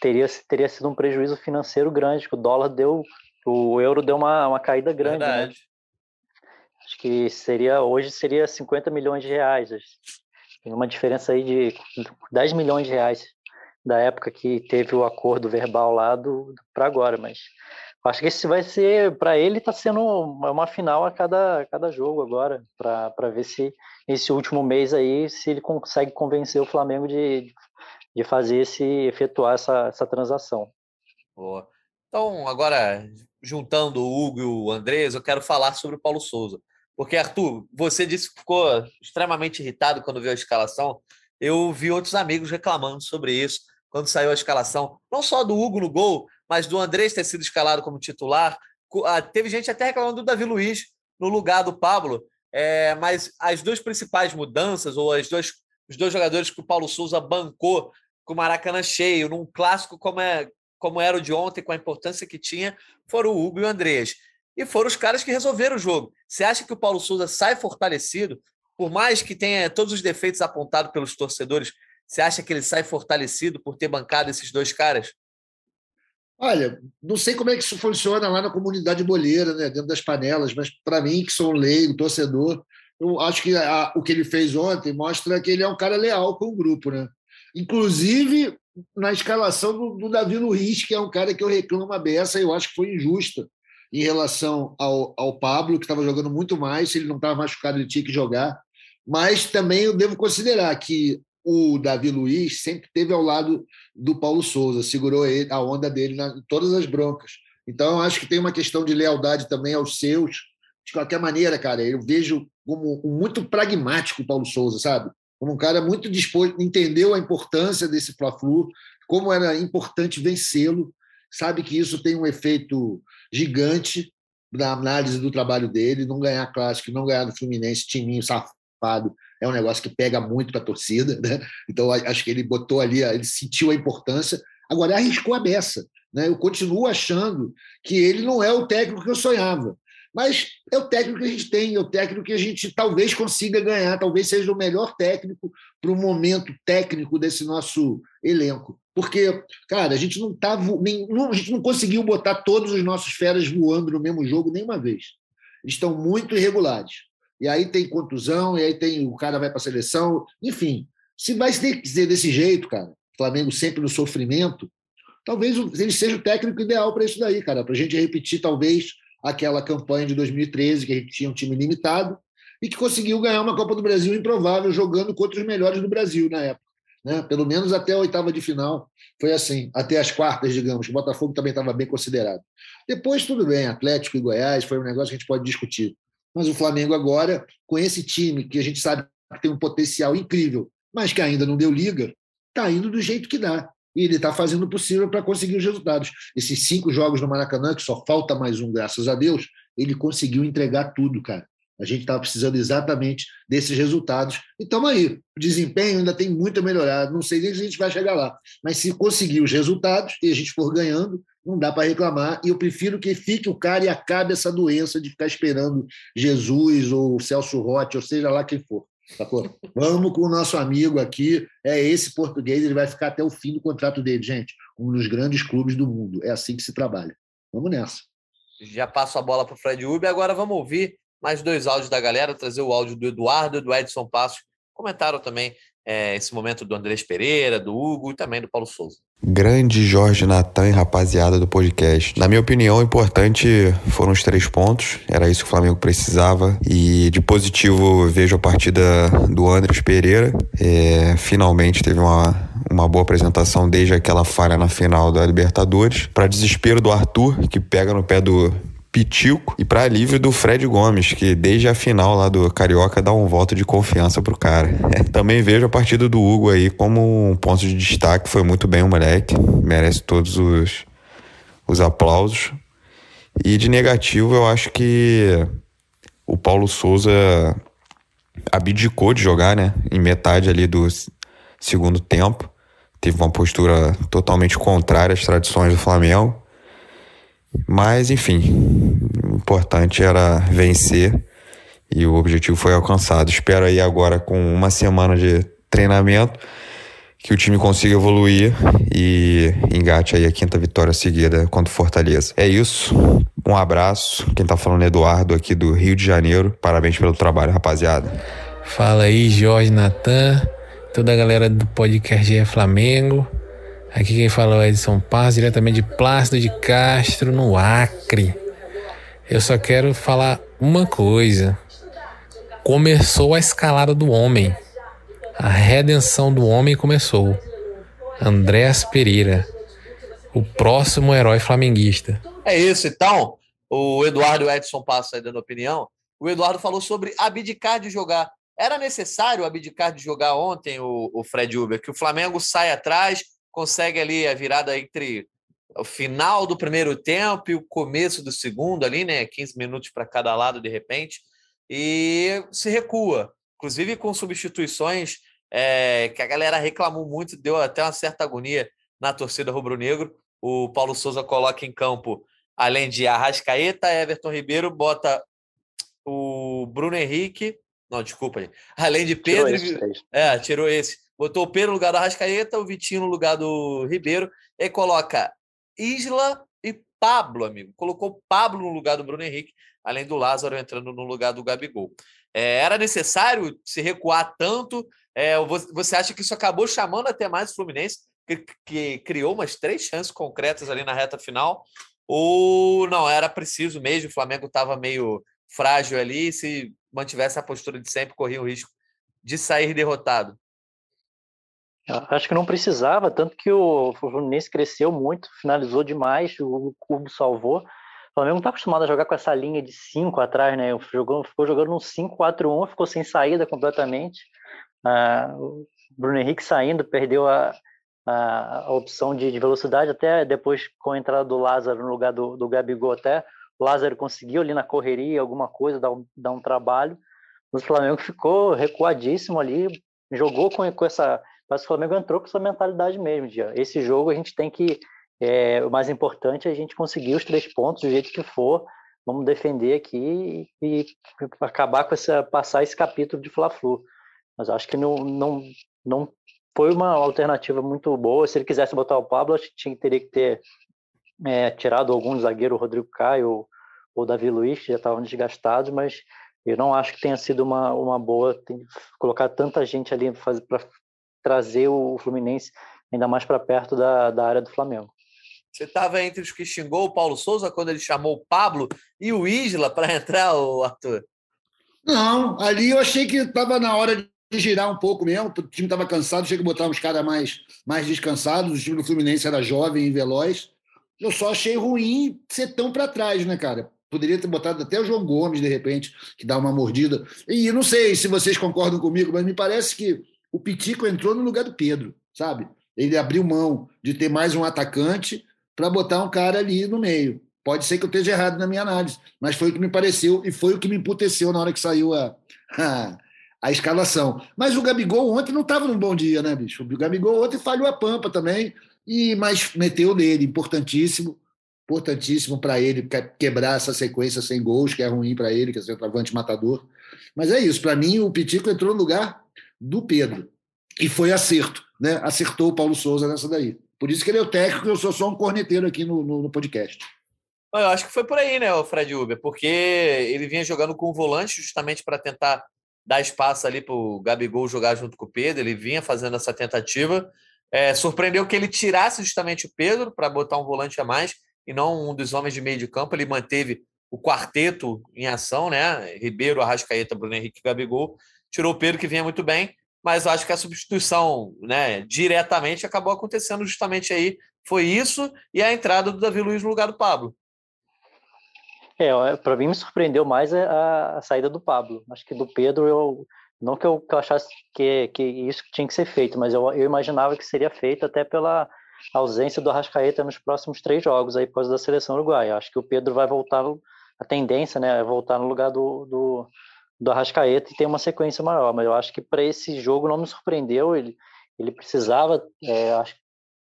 teria, teria sido um prejuízo financeiro grande, que o dólar deu, o euro deu uma, uma caída grande. Né? Acho que seria, hoje seria 50 milhões de reais. Tem uma diferença aí de 10 milhões de reais da época que teve o acordo verbal lá do, para agora, mas acho que esse vai ser para ele está sendo uma final a cada, a cada jogo agora para ver se esse último mês aí se ele consegue convencer o Flamengo de, de fazer esse efetuar essa, essa transação. Boa. Então agora juntando o Hugo e o Andrés, eu quero falar sobre o Paulo Souza. Porque, Arthur, você disse que ficou extremamente irritado quando viu a escalação. Eu vi outros amigos reclamando sobre isso quando saiu a escalação, não só do Hugo no gol, mas do Andrés ter sido escalado como titular. Ah, teve gente até reclamando do Davi Luiz no lugar do Pablo, é, mas as duas principais mudanças, ou as dois, os dois jogadores que o Paulo Souza bancou com o Maracanã cheio, num clássico como, é, como era o de ontem, com a importância que tinha, foram o Hugo e o Andrés. E foram os caras que resolveram o jogo. Você acha que o Paulo Souza sai fortalecido, por mais que tenha todos os defeitos apontados pelos torcedores, você acha que ele sai fortalecido por ter bancado esses dois caras? Olha, não sei como é que isso funciona lá na comunidade boleira, né, dentro das panelas, mas para mim, que sou um leigo, torcedor, eu acho que a, o que ele fez ontem mostra que ele é um cara leal com o grupo, né? Inclusive na escalação do, do Davi Luiz, que é um cara que eu reclamo a beça, eu acho que foi injusta em relação ao, ao Pablo, que estava jogando muito mais, se ele não estava machucado, ele tinha que jogar. Mas também eu devo considerar que o Davi Luiz sempre teve ao lado do Paulo Souza, segurou a onda dele em todas as broncas. Então, eu acho que tem uma questão de lealdade também aos seus. De qualquer maneira, cara, eu vejo como muito pragmático o Paulo Souza, sabe? Como um cara muito disposto, entendeu a importância desse Fla-Flu, como era importante vencê-lo, sabe que isso tem um efeito gigante na análise do trabalho dele, não ganhar clássico, não ganhar do Fluminense, timinho safado, é um negócio que pega muito para a torcida, né? Então acho que ele botou ali, ele sentiu a importância. Agora arriscou a beça, né? Eu continuo achando que ele não é o técnico que eu sonhava, mas é o técnico que a gente tem, é o técnico que a gente talvez consiga ganhar, talvez seja o melhor técnico para o momento técnico desse nosso elenco. Porque, cara, a gente não tava, nem, não, a gente não conseguiu botar todos os nossos feras voando no mesmo jogo nenhuma vez. Estão muito irregulares e aí tem contusão, e aí tem o cara vai para a seleção, enfim. Se vai ter que ser desse jeito, cara, Flamengo sempre no sofrimento, talvez ele seja o técnico ideal para isso daí, cara, para a gente repetir talvez aquela campanha de 2013 que a gente tinha um time limitado e que conseguiu ganhar uma Copa do Brasil improvável jogando contra os melhores do Brasil na época. Né? Pelo menos até a oitava de final foi assim, até as quartas, digamos. O Botafogo também estava bem considerado. Depois, tudo bem, Atlético e Goiás foi um negócio que a gente pode discutir. Mas o Flamengo agora, com esse time que a gente sabe que tem um potencial incrível, mas que ainda não deu liga, está indo do jeito que dá. E ele está fazendo o possível para conseguir os resultados. Esses cinco jogos no Maracanã, que só falta mais um, graças a Deus, ele conseguiu entregar tudo, cara. A gente estava precisando exatamente desses resultados. E estamos aí. O desempenho ainda tem muito a melhorar. Não sei nem se a gente vai chegar lá. Mas se conseguir os resultados e a gente for ganhando, não dá para reclamar. E eu prefiro que fique o cara e acabe essa doença de ficar esperando Jesus ou Celso Rotti, ou seja lá quem for. Sacou? Vamos com o nosso amigo aqui. É esse português, ele vai ficar até o fim do contrato dele, gente. Um dos grandes clubes do mundo. É assim que se trabalha. Vamos nessa. Já passo a bola para o Fred Uber. Agora vamos ouvir mais dois áudios da galera. Trazer o áudio do Eduardo e do Edson Passos. Comentaram também é, esse momento do Andrés Pereira, do Hugo e também do Paulo Souza. Grande Jorge Natan e rapaziada do podcast. Na minha opinião, o importante foram os três pontos. Era isso que o Flamengo precisava. E de positivo, vejo a partida do Andrés Pereira. É, finalmente teve uma, uma boa apresentação desde aquela falha na final da Libertadores. Para desespero do Arthur, que pega no pé do Pitico e para alívio do Fred Gomes, que desde a final lá do Carioca dá um voto de confiança pro cara. Também vejo a partida do Hugo aí como um ponto de destaque, foi muito bem o moleque, merece todos os, os aplausos. E de negativo, eu acho que o Paulo Souza abdicou de jogar, né? Em metade ali do segundo tempo. Teve uma postura totalmente contrária às tradições do Flamengo. Mas, enfim, o importante era vencer e o objetivo foi alcançado. Espero aí agora, com uma semana de treinamento, que o time consiga evoluir e engate aí a quinta vitória seguida contra o Fortaleza. É isso. Um abraço. Quem tá falando é Eduardo aqui do Rio de Janeiro. Parabéns pelo trabalho, rapaziada. Fala aí, Jorge Natan, toda a galera do podcast é Flamengo. Aqui quem fala é Edson Paz, diretamente de Plácido de Castro, no Acre. Eu só quero falar uma coisa. Começou a escalada do homem. A redenção do homem começou. Andrés Pereira, o próximo herói flamenguista. É isso, então. O Eduardo Edson passa aí dando opinião. O Eduardo falou sobre abdicar de jogar. Era necessário abdicar de jogar ontem o, o Fred Uber, que o Flamengo sai atrás, consegue ali a virada entre o final do primeiro tempo e o começo do segundo ali, né? 15 minutos para cada lado de repente, e se recua, inclusive com substituições é, que a galera reclamou muito, deu até uma certa agonia na torcida rubro-negro. O Paulo Souza coloca em campo, além de Arrascaeta, Everton Ribeiro, bota o Bruno Henrique, não, desculpa, além de Pedro, tirou esse, é, tirou esse Botou o Pedro no lugar do Arrascaeta, o Vitinho no lugar do Ribeiro, e coloca Isla e Pablo, amigo. Colocou Pablo no lugar do Bruno Henrique, além do Lázaro entrando no lugar do Gabigol. É, era necessário se recuar tanto? É, você acha que isso acabou chamando até mais o Fluminense, que, que criou umas três chances concretas ali na reta final? Ou não, era preciso mesmo, o Flamengo estava meio frágil ali, se mantivesse a postura de sempre, corria o risco de sair derrotado? Acho que não precisava, tanto que o Fluminense cresceu muito, finalizou demais, o Cubo salvou. O Flamengo não está acostumado a jogar com essa linha de 5 atrás, né? Jogou, ficou jogando um 5-4-1, ficou sem saída completamente. Ah, o Bruno Henrique saindo, perdeu a, a, a opção de, de, velocidade, até depois com a entrada do Lázaro no lugar do, do Gabigol, até o Lázaro conseguiu ali na correria alguma coisa, dar um, dar um trabalho. O Flamengo ficou recuadíssimo ali, jogou com, com essa mas o Flamengo entrou com essa mentalidade mesmo, de esse jogo a gente tem que, é, o mais importante é a gente conseguir os três pontos do jeito que for, vamos defender aqui e, e acabar com essa, passar esse capítulo de Fla-Flu. Mas acho que não, não, não foi uma alternativa muito boa. Se ele quisesse botar o Pablo, acho que tinha, teria que ter é, tirado algum zagueiro, Rodrigo Caio ou Davi Luiz, que já estavam desgastados, mas eu não acho que tenha sido uma, uma boa colocar tanta gente ali para trazer o Fluminense ainda mais para perto da, da área do Flamengo. Você estava entre os que xingou o Paulo Souza quando ele chamou o Pablo e o Isla para entrar, o Arthur? Não, ali eu achei que estava na hora de girar um pouco mesmo. O time estava cansado, achei que botar uns caras mais, mais descansados. O time do Fluminense era jovem e veloz. Eu só achei ruim ser tão para trás, né, cara? Poderia ter botado até o João Gomes, de repente, que dá uma mordida. E não sei se vocês concordam comigo, mas me parece que o Pitico entrou no lugar do Pedro, sabe? Ele abriu mão de ter mais um atacante para botar um cara ali no meio. Pode ser que eu esteja errado na minha análise, mas foi o que me pareceu e foi o que me emputeceu na hora que saiu a, a, a escalação. Mas o Gabigol ontem não estava num bom dia, né, bicho? O Gabigol ontem falhou a pampa também, e mas meteu nele, importantíssimo, importantíssimo para ele quebrar essa sequência sem gols, que é ruim para ele, que é centroavante matador. Mas é isso, para mim o Pitico entrou no lugar do Pedro. E foi acerto, né? Acertou o Paulo Souza nessa daí. Por isso que ele é o técnico, eu sou só um corneteiro aqui no, no, no podcast. Eu acho que foi por aí, né, o Fred Uber, porque ele vinha jogando com o volante justamente para tentar dar espaço ali para o Gabigol jogar junto com o Pedro. Ele vinha fazendo essa tentativa. É, surpreendeu que ele tirasse justamente o Pedro para botar um volante a mais e não um dos homens de meio de campo. Ele manteve o quarteto em ação, né? Ribeiro, Arrascaeta, Bruno Henrique e Gabigol tirou o Pedro, que vinha muito bem, mas acho que a substituição, né, diretamente acabou acontecendo justamente aí. Foi isso e a entrada do Davi Luiz no lugar do Pablo. É, para mim me surpreendeu mais a, a, saída do Pablo. Acho que do Pedro eu não que eu, que eu achasse que, que isso tinha que ser feito, mas eu, eu imaginava que seria feito até pela ausência do Arrascaeta nos próximos três jogos aí por causa da seleção uruguaia. Acho que o Pedro vai voltar, a tendência né, é voltar no lugar do, do, do Arrascaeta e ter uma sequência maior, mas eu acho que para esse jogo não me surpreendeu, ele, ele precisava, é, acho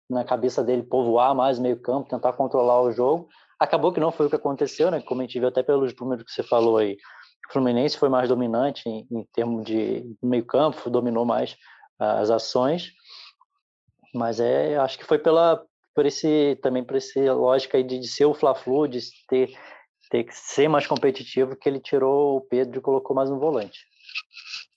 na cabeça dele, povoar mais meio campo, tentar controlar o jogo, acabou que não foi o que aconteceu, né, como a gente viu até pelos números que você falou aí, o Fluminense foi mais dominante em, em termos de meio campo, dominou mais as ações, mas é, acho que foi pela por esse também por essa lógica aí de, de ser o Fla-Flu, de ter ter que ser mais competitivo, que ele tirou o Pedro e colocou mais um volante.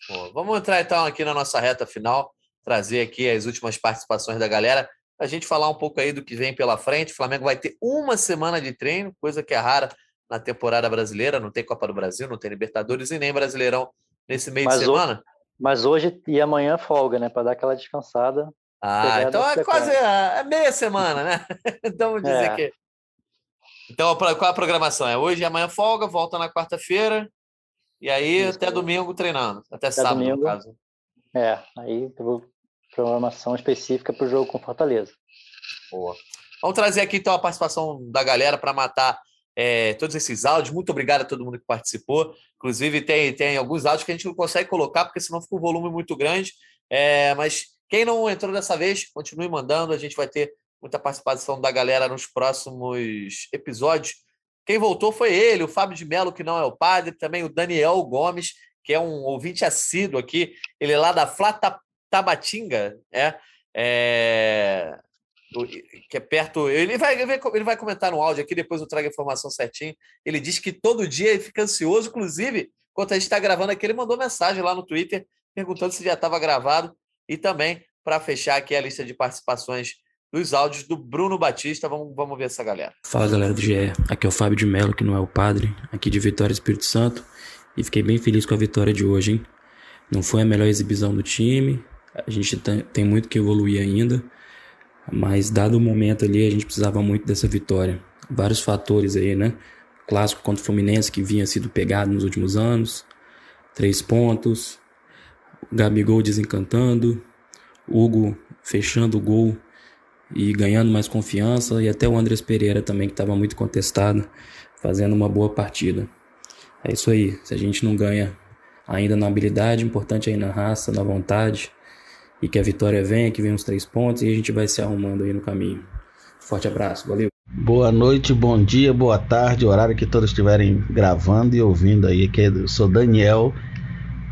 Bom, vamos entrar então aqui na nossa reta final, trazer aqui as últimas participações da galera, a gente falar um pouco aí do que vem pela frente. O Flamengo vai ter uma semana de treino, coisa que é rara na temporada brasileira, não tem Copa do Brasil, não tem Libertadores e nem Brasileirão nesse meio mas de semana. Hoje, mas hoje e amanhã folga, né, para dar aquela descansada. Ah, então é quase a, é meia semana, né? então vamos dizer é. que. Então, qual a programação? É hoje e amanhã folga, volta na quarta-feira, e aí Isso. até domingo treinando. Até, até sábado, domingo. no caso. É, aí programação específica para o jogo com Fortaleza. Boa. Vamos trazer aqui então a participação da galera para matar é, todos esses áudios. Muito obrigado a todo mundo que participou. Inclusive, tem, tem alguns áudios que a gente não consegue colocar, porque senão fica um volume muito grande. É, mas quem não entrou dessa vez, continue mandando. A gente vai ter muita participação da galera nos próximos episódios. Quem voltou foi ele, o Fábio de Mello, que não é o padre, também o Daniel Gomes, que é um ouvinte assíduo aqui, ele é lá da Flata Tabatinga, é, é, que é perto. Ele vai, ele vai comentar no áudio aqui, depois eu trago a informação certinho. Ele diz que todo dia ele fica ansioso, inclusive, enquanto a gente está gravando aqui, ele mandou mensagem lá no Twitter perguntando se já estava gravado. E também, para fechar aqui a lista de participações dos áudios do Bruno Batista. Vamos, vamos ver essa galera. Fala galera do GE, aqui é o Fábio de Mello, que não é o padre, aqui de Vitória Espírito Santo. E fiquei bem feliz com a vitória de hoje, hein? Não foi a melhor exibição do time, a gente tem muito que evoluir ainda, mas dado o momento ali, a gente precisava muito dessa vitória. Vários fatores aí, né? Clássico contra o Fluminense, que vinha sido pegado nos últimos anos, três pontos, Gabigol desencantando, Hugo fechando o gol e ganhando mais confiança, e até o Andrés Pereira também, que estava muito contestado, fazendo uma boa partida. É isso aí, se a gente não ganha ainda na habilidade, importante aí na raça, na vontade, e que a vitória venha, que venha os três pontos, e a gente vai se arrumando aí no caminho. Forte abraço, valeu! Boa noite, bom dia, boa tarde, horário que todos estiverem gravando e ouvindo aí, que eu sou Daniel,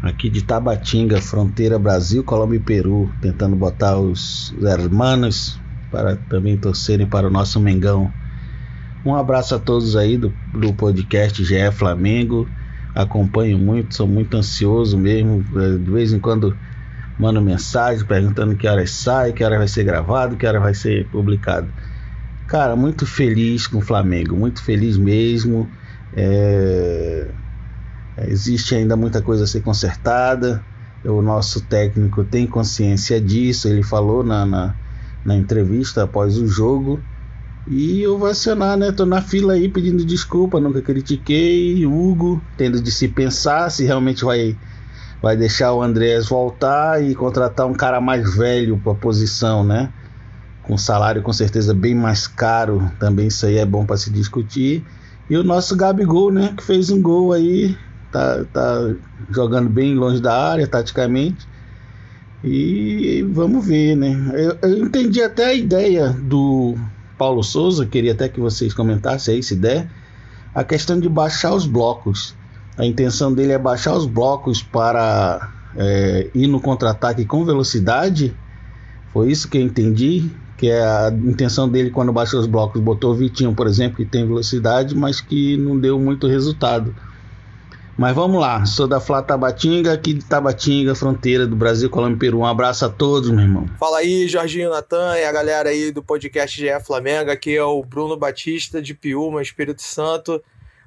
aqui de Tabatinga, fronteira Brasil, Colômbia e Peru, tentando botar os hermanos para também torcerem para o nosso Mengão. Um abraço a todos aí do, do podcast GE Flamengo. Acompanho muito, sou muito ansioso mesmo. É, de vez em quando mando mensagem perguntando que horas sai, que hora vai ser gravado, que hora vai ser publicado. Cara, muito feliz com o Flamengo, muito feliz mesmo. É... Existe ainda muita coisa a ser consertada. O nosso técnico tem consciência disso. Ele falou na, na, na entrevista após o jogo. E ovacionar, né? Tô na fila aí pedindo desculpa, nunca critiquei. Hugo, tendo de se pensar se realmente vai, vai deixar o Andrés voltar e contratar um cara mais velho para a posição, né? Com salário com certeza bem mais caro, também isso aí é bom para se discutir. E o nosso Gabigol, né? Que fez um gol aí, tá, tá jogando bem longe da área, taticamente. E vamos ver, né? Eu, eu entendi até a ideia do Paulo Souza, queria até que vocês comentassem aí se der, a questão de baixar os blocos. A intenção dele é baixar os blocos para é, ir no contra-ataque com velocidade. Foi isso que eu entendi. Que é a intenção dele quando baixou os blocos, botou o Vitinho, por exemplo, que tem velocidade, mas que não deu muito resultado. Mas vamos lá, sou da Flá Tabatinga, aqui de Tabatinga, fronteira do Brasil, Colômbia e Peru. Um abraço a todos, meu irmão. Fala aí, Jorginho Natan e a galera aí do podcast GE Flamengo. Aqui é o Bruno Batista de Piúma, Espírito Santo.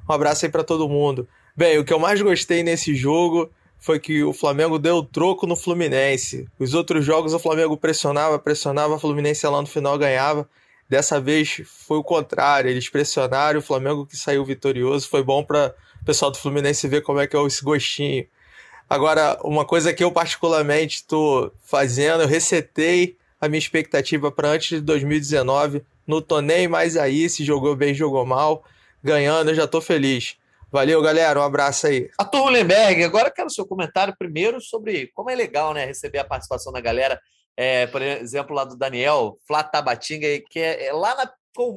Um abraço aí para todo mundo. Bem, o que eu mais gostei nesse jogo foi que o Flamengo deu troco no Fluminense. Os outros jogos o Flamengo pressionava, pressionava, o Fluminense lá no final ganhava. Dessa vez foi o contrário, eles pressionaram, o Flamengo que saiu vitorioso. Foi bom para pessoal do Fluminense ver como é que é esse gostinho. Agora, uma coisa que eu particularmente estou fazendo, eu resetei a minha expectativa para antes de 2019. Não tô nem mais aí, se jogou bem, jogou mal. Ganhando, eu já estou feliz. Valeu, galera. Um abraço aí. Arthur Mullenberg, agora quero o seu comentário primeiro sobre como é legal né, receber a participação da galera. É, por exemplo, lá do Daniel, Flá Tabatinga, que é, é lá na,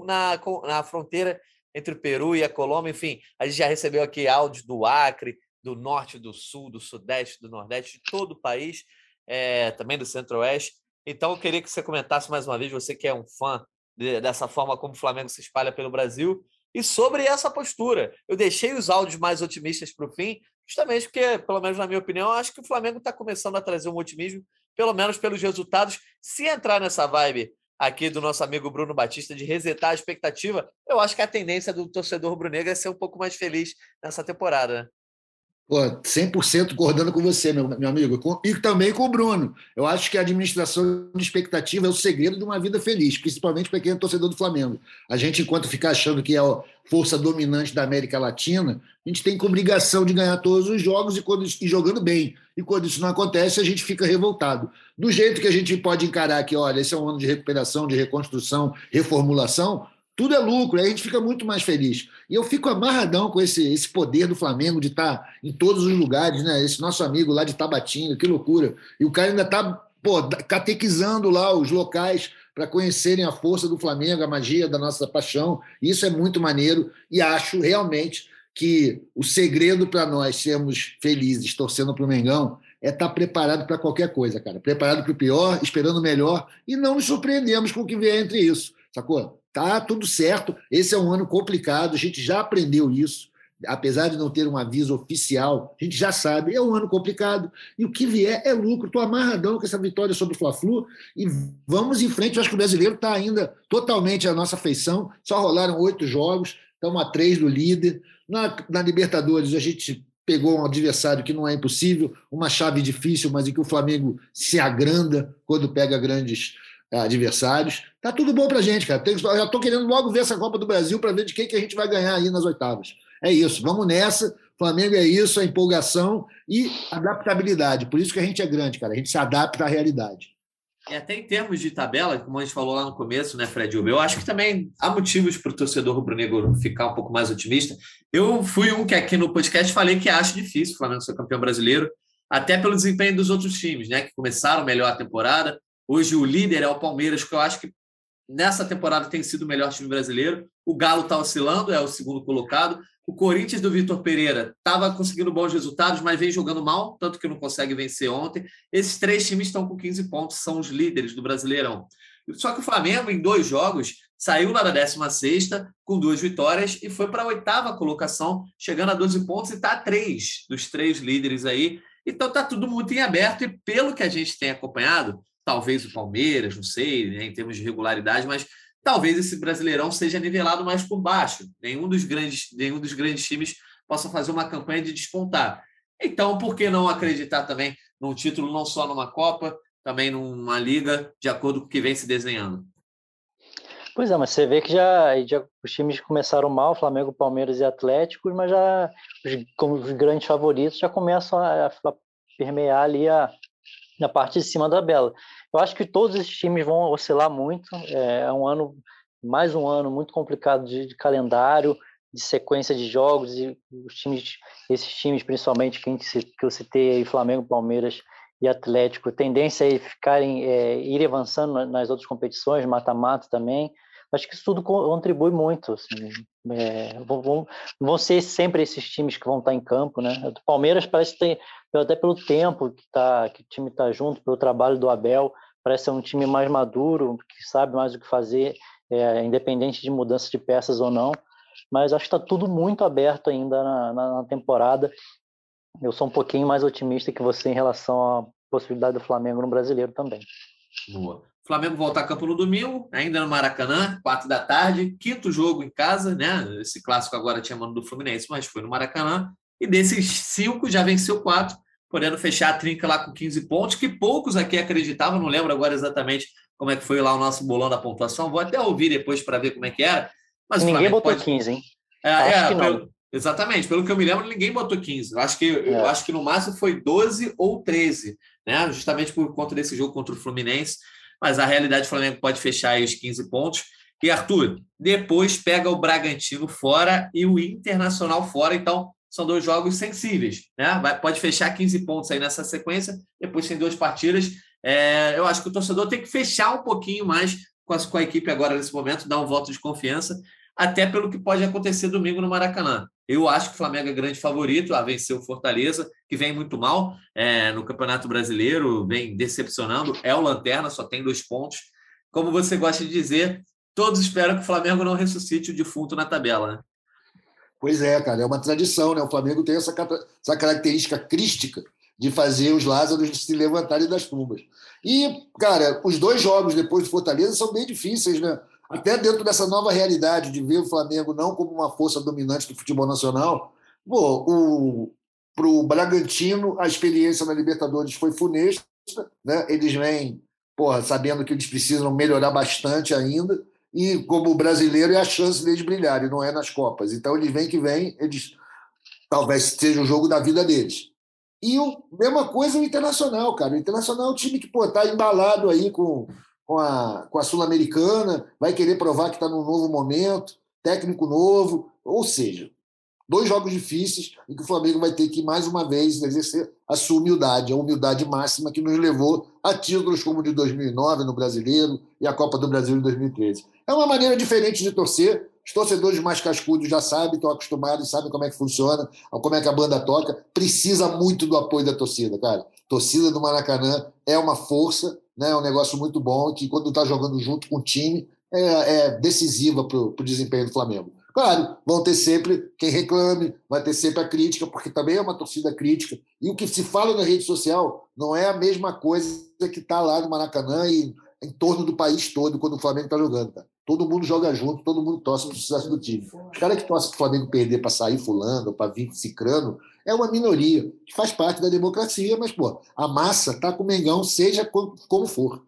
na, na fronteira entre o Peru e a Colômbia. Enfim, a gente já recebeu aqui áudios do Acre, do Norte, do Sul, do Sudeste, do Nordeste, de todo o país, é, também do Centro-Oeste. Então, eu queria que você comentasse mais uma vez, você que é um fã de, dessa forma como o Flamengo se espalha pelo Brasil, e sobre essa postura. Eu deixei os áudios mais otimistas para o fim, justamente porque, pelo menos na minha opinião, acho que o Flamengo está começando a trazer um otimismo, pelo menos pelos resultados. Se entrar nessa vibe aqui do nosso amigo Bruno Batista de resetar a expectativa, eu acho que a tendência do torcedor rubro-negro é ser um pouco mais feliz nessa temporada. Pô, 100% concordando com você, meu, meu amigo, e também com o Bruno. Eu acho que a administração de expectativa é o segredo de uma vida feliz, principalmente para quem é torcedor do Flamengo. A gente, enquanto fica achando que é a força dominante da América Latina, a gente tem obrigação de ganhar todos os jogos e, quando, e jogando bem. E quando isso não acontece, a gente fica revoltado. Do jeito que a gente pode encarar que, olha, esse é um ano de recuperação, de reconstrução, reformulação, tudo é lucro, aí a gente fica muito mais feliz. E eu fico amarradão com esse, esse poder do Flamengo de estar em todos os lugares, né? Esse nosso amigo lá de Tabatinga, que loucura. E o cara ainda está catequizando lá os locais para conhecerem a força do Flamengo, a magia da nossa paixão. Isso é muito maneiro e acho realmente que o segredo para nós sermos felizes torcendo para o Mengão é estar tá preparado para qualquer coisa, cara. Preparado para o pior, esperando o melhor e não nos surpreendemos com o que vier entre isso, sacou? Tá tudo certo. Esse é um ano complicado, a gente já aprendeu isso. Apesar de não ter um aviso oficial, a gente já sabe, é um ano complicado. E o que vier é lucro. Estou amarradão com essa vitória sobre o Fla-Flu e vamos em frente. Eu acho que o brasileiro está ainda totalmente à nossa feição. Só rolaram oito jogos, estamos a três do líder. Na, na Libertadores, a gente pegou um adversário que não é impossível, uma chave difícil, mas em que o Flamengo se agranda quando pega grandes adversários. Tá tudo bom pra gente, cara. Tem, já tô querendo logo ver essa Copa do Brasil para ver de quem que a gente vai ganhar aí nas oitavas. É isso, vamos nessa. Flamengo é isso, a empolgação e adaptabilidade. Por isso que a gente é grande, cara. A gente se adapta à realidade. E até em termos de tabela, como a gente falou lá no começo, né, Fred Uber, eu acho que também há motivos para o torcedor rubro-negro ficar um pouco mais otimista. Eu fui um que aqui no podcast falei que acho difícil o Flamengo ser campeão brasileiro, até pelo desempenho dos outros times, né, que começaram melhor a temporada. Hoje o líder é o Palmeiras, que eu acho que nessa temporada tem sido o melhor time brasileiro. O Galo está oscilando, é o segundo colocado. O Corinthians do Vitor Pereira estava conseguindo bons resultados, mas vem jogando mal, tanto que não consegue vencer ontem. Esses três times estão com 15 pontos, são os líderes do Brasileirão. Só que o Flamengo, em dois jogos, saiu lá da 16 com duas vitórias e foi para a oitava colocação, chegando a 12 pontos e está a três dos três líderes aí. Então está tudo muito em aberto e pelo que a gente tem acompanhado, talvez o Palmeiras, não sei, né, em termos de regularidade, mas talvez esse Brasileirão seja nivelado mais por baixo. Nenhum dos grandes, nenhum dos grandes times possa fazer uma campanha de despontar. Então, por que não acreditar também num título não só numa Copa, também numa liga, de acordo com o que vem se desenhando? Pois é, mas você vê que já, já os times começaram mal, Flamengo, Palmeiras e Atlético, mas já como os grandes favoritos já começam a, a permear ali a, na parte de cima da tabela. Eu acho que todos esses times vão oscilar muito. É, é um ano, mais um ano muito complicado de, de, calendário, de sequência de jogos e os times, esses times principalmente que, que eu citei aí, Flamengo, Palmeiras e Atlético, tendência a ficarem, é, ir avançando nas outras competições, mata-mata também. Acho que isso tudo contribui muito. Assim, é, vão, vão, ser sempre esses times que vão estar em campo, né? O Palmeiras parece ter, até pelo tempo que, tá, que o time está junto, pelo trabalho do Abel, parece ser um time mais maduro, que sabe mais o que fazer, é, independente de mudança de peças ou não. Mas acho que está tudo muito aberto ainda na, na, na temporada. Eu sou um pouquinho mais otimista que você em relação à possibilidade do Flamengo no brasileiro também. Boa. Flamengo volta a campo no domingo, ainda no Maracanã, quatro da tarde, quinto jogo em casa, né? Esse clássico agora tinha mano do Fluminense, mas foi no Maracanã. E desses cinco já venceu quatro. podendo fechar a trinca lá com 15 pontos, que poucos aqui acreditavam, não lembro agora exatamente como é que foi lá o nosso bolão da pontuação, vou até ouvir depois para ver como é que era. Mas ninguém botou pode... 15, hein? É, é pelo... exatamente, pelo que eu me lembro, ninguém botou 15. Eu acho que, é. eu acho que no máximo foi 12 ou 13, né? justamente por conta desse jogo contra o Fluminense. Mas a realidade, o Flamengo pode fechar aí os 15 pontos. E Arthur, depois pega o Bragantino fora e o Internacional fora, então são dois jogos sensíveis, né? Vai, pode fechar 15 pontos aí nessa sequência, depois tem duas partidas. É, eu acho que o torcedor tem que fechar um pouquinho mais com a, com a equipe agora nesse momento, dar um voto de confiança, até pelo que pode acontecer domingo no Maracanã. Eu acho que o Flamengo é grande favorito a vencer o Fortaleza, que vem muito mal é, no Campeonato Brasileiro, vem decepcionando, é o Lanterna, só tem dois pontos. Como você gosta de dizer, todos esperam que o Flamengo não ressuscite o defunto na tabela, né? Pois é, cara, é uma tradição, né? O Flamengo tem essa, essa característica crística de fazer os Lázaros se levantarem das tumbas. E, cara, os dois jogos depois do Fortaleza são bem difíceis, né? Até dentro dessa nova realidade de ver o Flamengo não como uma força dominante do futebol nacional, pô, o, Bragantino a experiência na Libertadores foi funesta, né? Eles vêm, porra, sabendo que eles precisam melhorar bastante ainda e como brasileiro é a chance deles brilharem, não é nas Copas. Então eles vêm que vem, eles talvez seja o jogo da vida deles. E o mesma coisa o Internacional, cara. O Internacional é um time que pô, tá embalado aí com, com a, com a Sul-Americana, vai querer provar que está num novo momento, técnico novo, ou seja, dois jogos difíceis em que o Flamengo vai ter que, mais uma vez, exercer a sua humildade, a humildade máxima que nos levou a títulos como o de 2009 no Brasileiro e a Copa do Brasil em 2013. É uma maneira diferente de torcer. Os torcedores mais cascudos já sabem, estão acostumados, sabem como é que funciona, como é que a banda toca. Precisa muito do apoio da torcida, cara. Torcida do Maracanã é uma força, né? é um negócio muito bom que, quando está jogando junto com o time, é, é decisiva para o desempenho do Flamengo. Claro, vão ter sempre quem reclame, vai ter sempre a crítica, porque também é uma torcida crítica. E o que se fala na rede social não é a mesma coisa que está lá no Maracanã e em torno do país todo quando o Flamengo está jogando. Tá? Todo mundo joga junto, todo mundo torce para o sucesso do time. Os caras que torcem para o Flamengo perder para sair fulano, para vir cicrano, é uma minoria, que faz parte da democracia, mas pô, a massa está com o Mengão, seja como for.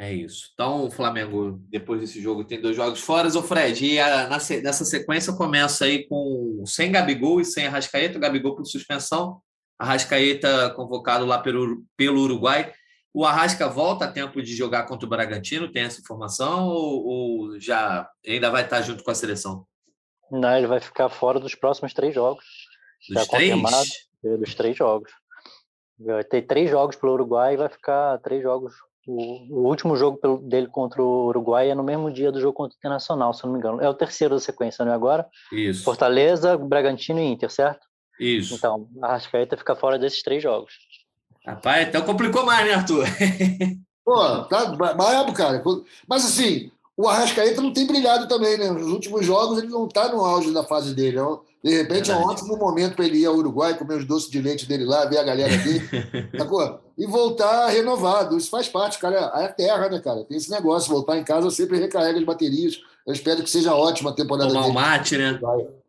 É isso. Então, o Flamengo, depois desse jogo, tem dois jogos fora. O Fred, e a, na, nessa sequência começa aí com sem Gabigol e sem Arrascaeta. O Gabigol por suspensão. Arrascaeta convocado lá pelo, pelo Uruguai. O Arrasca volta a tempo de jogar contra o Bragantino? Tem essa informação? Ou, ou já ainda vai estar junto com a seleção? Não, ele vai ficar fora dos próximos três jogos. Dos já três? Dos três jogos. Vai ter três jogos pelo Uruguai e vai ficar três jogos o, o, último jogo dele contra o Uruguai é no mesmo dia do jogo contra o Internacional, se não me engano. É o terceiro da sequência, não é agora? Isso. Fortaleza, Bragantino e Inter, certo? Isso. Então, a Arrascaeta fica fora desses três jogos. Rapaz, então complicou mais, né, Arthur? Pô, tá brabo, cara. Mas assim, o Arrascaeta não tem brilhado também, né? Nos últimos jogos ele não está no auge da fase dele. De repente Verdade. é um ótimo momento para ele ir ao Uruguai, comer os doces de leite dele lá, ver a galera dele, e voltar renovado. Isso faz parte, cara. É a terra, né, cara? Tem esse negócio. Voltar em casa sempre recarrega as baterias. Eu espero que seja ótima a temporada Tomar dele. Tomar o mate, né?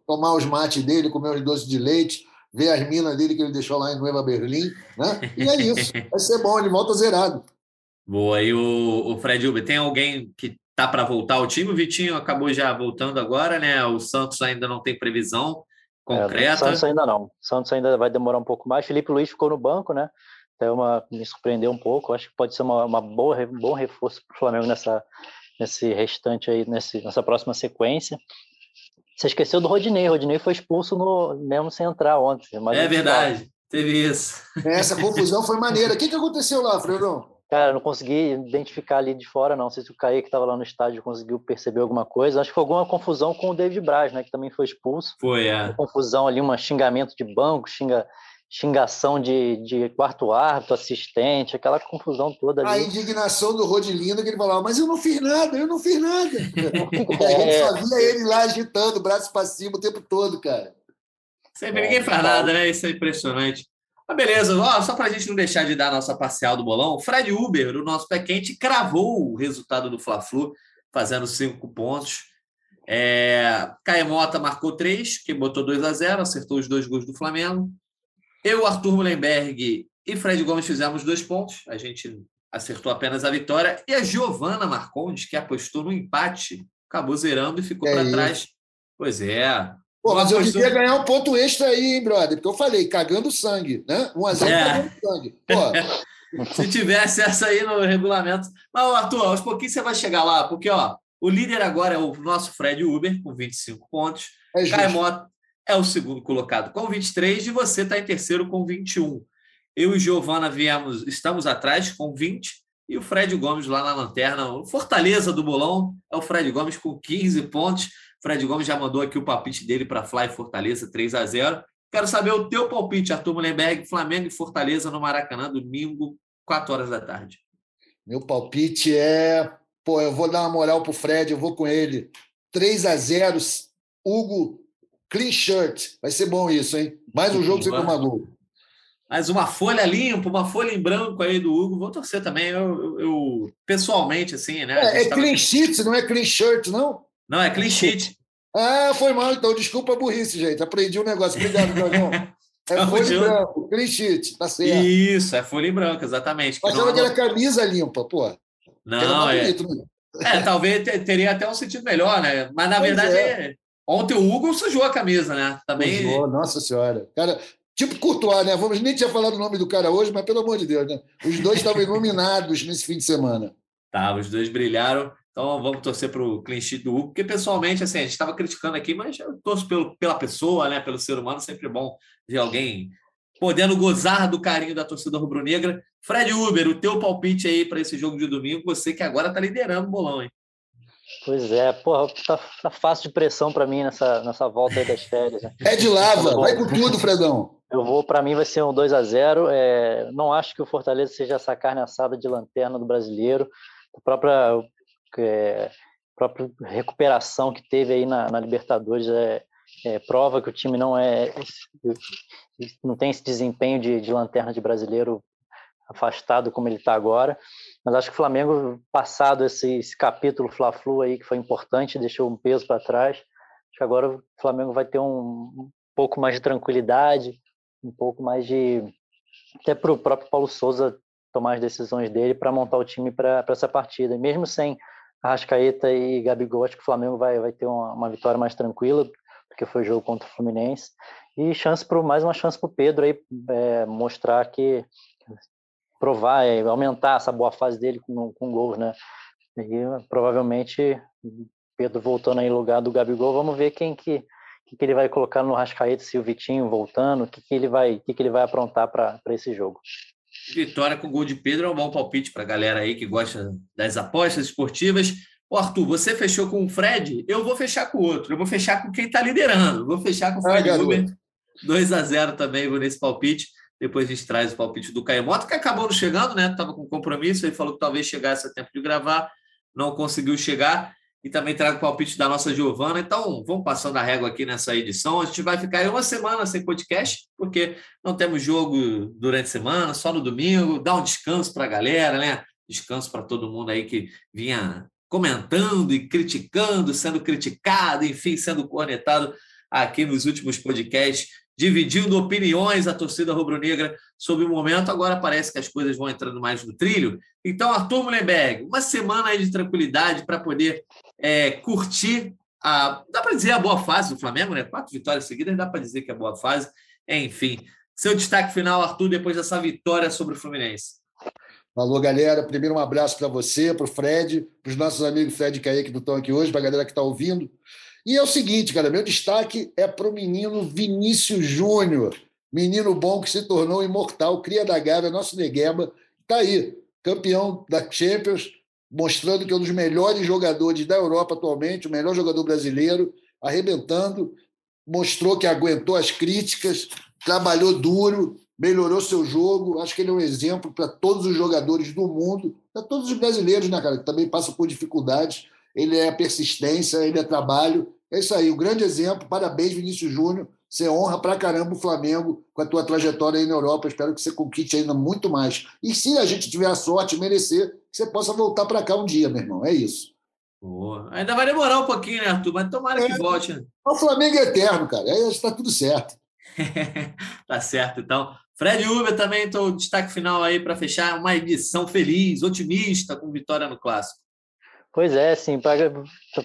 Tomar os mates dele, comer os doces de leite, ver as minas dele que ele deixou lá em Nova Berlim, né? E é isso. Vai ser bom, ele volta zerado. Boa. E o, o Fred Uber, tem alguém que tá para voltar ao time. O Vitinho acabou já voltando agora, né? O Santos ainda não tem previsão concreta. É, Santos ainda não. O Santos ainda vai demorar um pouco mais. Felipe Luiz ficou no banco, né? Até uma, me surpreendeu um pouco. Acho que pode ser uma, uma boa, um bom reforço para o Flamengo nessa, nesse restante aí, nesse, nessa próxima sequência. Você esqueceu do Rodinei. O Rodinei foi expulso no, mesmo sem entrar ontem. é verdade. Teve isso. Essa confusão foi maneira. O que, que aconteceu lá, Fredão? Cara, não consegui identificar ali de fora, não. Não sei se o Kaique estava lá no estádio conseguiu perceber alguma coisa. Acho que foi alguma confusão com o David Braz, né? Que também foi expulso. Foi, é. Uma confusão ali, um xingamento de banco, xinga, xingação de, de quarto árbitro, assistente, aquela confusão toda ali. A indignação do Rodilindo, que ele falava, mas eu não fiz nada, eu não fiz nada. é. A gente só via ele lá agitando, braço para cima o tempo todo, cara. Sempre é, ninguém faz nada, né? Isso é impressionante. Ah, beleza, Ó, só para a gente não deixar de dar a nossa parcial do bolão, Fred Uber, o nosso pé quente, cravou o resultado do Fla-Flu, fazendo cinco pontos. É, Caemota marcou três, que botou 2 a 0 acertou os dois gols do Flamengo. Eu, Arthur Mullenberg e Fred Gomes fizemos dois pontos. A gente acertou apenas a vitória. E a Giovana Marcondes, que apostou no empate, acabou zerando e ficou É para trás. Pois é. Pô, mas eu queria ganhar um ponto extra aí, hein, brother? Porque eu falei, cagando sangue, né? Um a zero É. cagando sangue. Pô, Se tivesse essa aí no regulamento. Mas, Arthur, aos pouquinhos você vai chegar lá, porque ó, o líder agora é o nosso Fred Uber, com 25 pontos. é justo. Caemota é o segundo colocado com 23 e você está em terceiro com 21. Eu e Giovana viemos, estamos atrás com 20 e o Fred Gomes lá na lanterna, o Fortaleza do bolão, é o Fred Gomes com 15 pontos. Fred Gomes já mandou aqui o palpite dele para Fly Fortaleza 3 a 0. Quero saber o teu palpite, Arthur Mullenberg, Flamengo e Fortaleza no Maracanã, domingo, 4 horas da tarde. Meu palpite é. Pô, eu vou dar uma moral pro Fred, eu vou com ele. 3 a 0 Hugo, clean shirt. Vai ser bom isso, hein? Mais um jogo sem tomar gol. Mas uma folha limpa, uma folha em branco aí do Hugo, vou torcer também. Eu, eu- eu- pessoalmente, assim, né? É, é tava- clean sheet, não é clean shirt, não? Não, é clean sheet. Ah, foi mal, então. Desculpa a burrice, gente. Aprendi um negócio. Obrigado, Jorgão. É folha em junto. branco, clean sheet, tá certo. Isso, é folha em branco, exatamente. Mas achava que era camisa limpa, pô. Não, é, bonito, né? é, talvez te- teria até um sentido melhor, né? Mas na Pois verdade, é. ontem o Hugo sujou a camisa, né? Também. Usou, nossa senhora. Cara, tipo Courtois, né? Vamos nem tinha falado o nome do cara hoje, mas pelo amor de Deus, né? Os dois estavam iluminados nesse fim de semana. Tá, os dois brilharam. Então vamos torcer para o clean sheet do Hugo, porque pessoalmente, assim, a gente estava criticando aqui, mas eu torço pelo, pela pessoa, né? Pelo ser humano, sempre é bom ver alguém podendo gozar do carinho da torcida rubro-negra. Fred Uber, o teu palpite aí para esse jogo de domingo, você que agora tá liderando o bolão, hein? Pois é, porra, tá, tá fácil de pressão para mim nessa, nessa volta aí das férias. Né? É de lava, vai com tudo, Fredão. Eu vou, para mim vai ser um 2 a 0 é, Não acho que o Fortaleza seja essa carne assada de lanterna do brasileiro. A própria, é, própria recuperação que teve aí na, na Libertadores é, é, prova que o time não é não tem esse desempenho de, de lanterna de brasileiro afastado como ele está agora. Mas acho que o Flamengo, passado esse, esse capítulo Fla-Flu aí, que foi importante, deixou um peso para trás, acho que agora o Flamengo vai ter um, um pouco mais de tranquilidade, um pouco mais de. até para o próprio Paulo Souza tomar as decisões dele para montar o time para essa partida. Mesmo sem Arrascaeta e Gabigol, acho que o Flamengo vai, vai ter uma, uma vitória mais tranquila, porque foi jogo contra o Fluminense. E chance pro, mais uma chance para o Pedro aí é, mostrar que provar, é, aumentar essa boa fase dele com, com gols, né? E provavelmente Pedro voltando aí em lugar do Gabigol, vamos ver quem que, que, que ele vai colocar no Rascaeta, se o Vitinho voltando, o que, que ele vai, que, que ele vai aprontar para esse jogo. Vitória com gol de Pedro é um bom palpite para a galera aí que gosta das apostas esportivas. Ô, Arthur, você fechou com o Fred, eu vou fechar com o outro. Eu vou fechar com quem está liderando. Vou fechar com o Fred Ah, Uber. 2 a 0 também vou nesse palpite. Depois a gente traz o palpite do Caio Mota, que acabou não chegando, né? Estava com compromisso, ele falou que talvez chegasse a tempo de gravar, não conseguiu chegar. E também trago o palpite da nossa Giovana. Então, vamos passando a régua aqui nessa edição. A gente vai ficar aí uma semana sem podcast, porque não temos jogo durante a semana, só no domingo. Dá um descanso para a galera, né? Descanso para todo mundo aí que vinha comentando e criticando, sendo criticado, enfim, sendo cornetado aqui nos últimos podcasts, dividindo opiniões a torcida rubro-negra sobre o momento. Agora parece que as coisas vão entrando mais no trilho. Então, Arthur Mullenberg, uma semana aí de tranquilidade para poder é, curtir a. Dá para dizer a boa fase do Flamengo, né? Quatro vitórias seguidas, dá para dizer que é boa fase. Enfim, seu destaque final, Arthur, depois dessa vitória sobre o Fluminense. Falou, galera. Primeiro, um abraço para você, para o Fred, para os nossos amigos Fred e Kaique que estão aqui hoje, para a galera que está ouvindo. E é o seguinte, cara, meu destaque é para o menino Vinícius Júnior, menino bom que se tornou imortal, cria da Gávea, nosso Negueba, está aí, campeão da Champions, mostrando que é um dos melhores jogadores da Europa atualmente, o melhor jogador brasileiro, arrebentando, mostrou que aguentou as críticas, trabalhou duro, melhorou seu jogo. Acho que ele é um exemplo para todos os jogadores do mundo, para todos os brasileiros, né, cara, que também passam por dificuldades. Ele é persistência, ele é trabalho. É isso aí, um grande exemplo. Parabéns, Vinícius Júnior. Você honra pra caramba o Flamengo com a tua trajetória aí na Europa. Espero que você conquiste ainda muito mais. E se a gente tiver a sorte merecer, que você possa voltar para cá um dia, meu irmão. É isso. Boa. Ainda vai demorar um pouquinho, né, Arthur? Mas tomara que É. volte. né? O Flamengo é eterno, cara. Aí está tudo certo. tá certo, então. Fred Uber também, então, destaque final aí para fechar uma edição feliz, otimista, com vitória no Clássico. Pois é, sim, para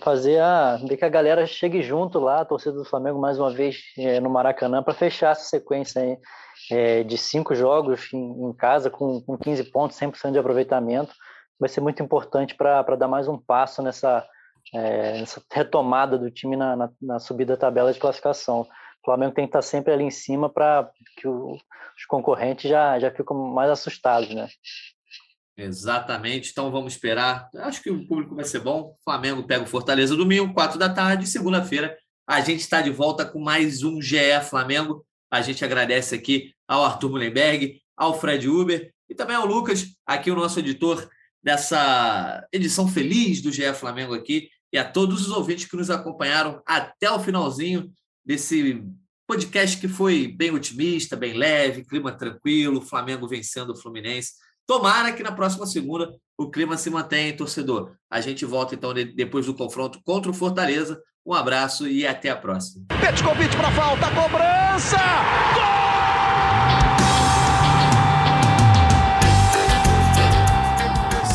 fazer a. ver que a galera chegue junto lá, a torcida do Flamengo, mais uma vez é, no Maracanã, para fechar essa sequência aí, é, de cinco jogos em, em casa, com, com 15 pontos, 100% de aproveitamento. Vai ser muito importante para dar mais um passo nessa, é, nessa retomada do time na, na, na subida da tabela de classificação. O Flamengo tem que estar sempre ali em cima para que o, os concorrentes já, já ficam mais assustados, né? Exatamente. Então vamos esperar. Acho que o público vai ser bom. Flamengo pega o Fortaleza domingo, quatro da tarde. Segunda-feira a gente está de volta com mais um GE Flamengo. A gente agradece aqui ao Arthur Mullenberg, ao Fred Uber e também ao Lucas, aqui o nosso editor dessa edição feliz do GE Flamengo aqui e a todos os ouvintes que nos acompanharam até o finalzinho desse podcast que foi bem otimista, bem leve, clima tranquilo, Flamengo vencendo o Fluminense. Tomara que na próxima segunda o clima se mantenha, torcedor. A gente volta então depois do confronto contra o Fortaleza. Um abraço e até a próxima. convite para falta, cobrança! Gol!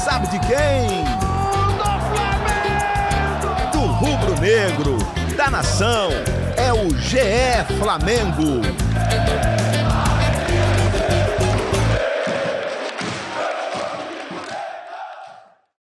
Sabe de quem? Do Flamengo! Do rubro-negro, da nação. É o GE Flamengo.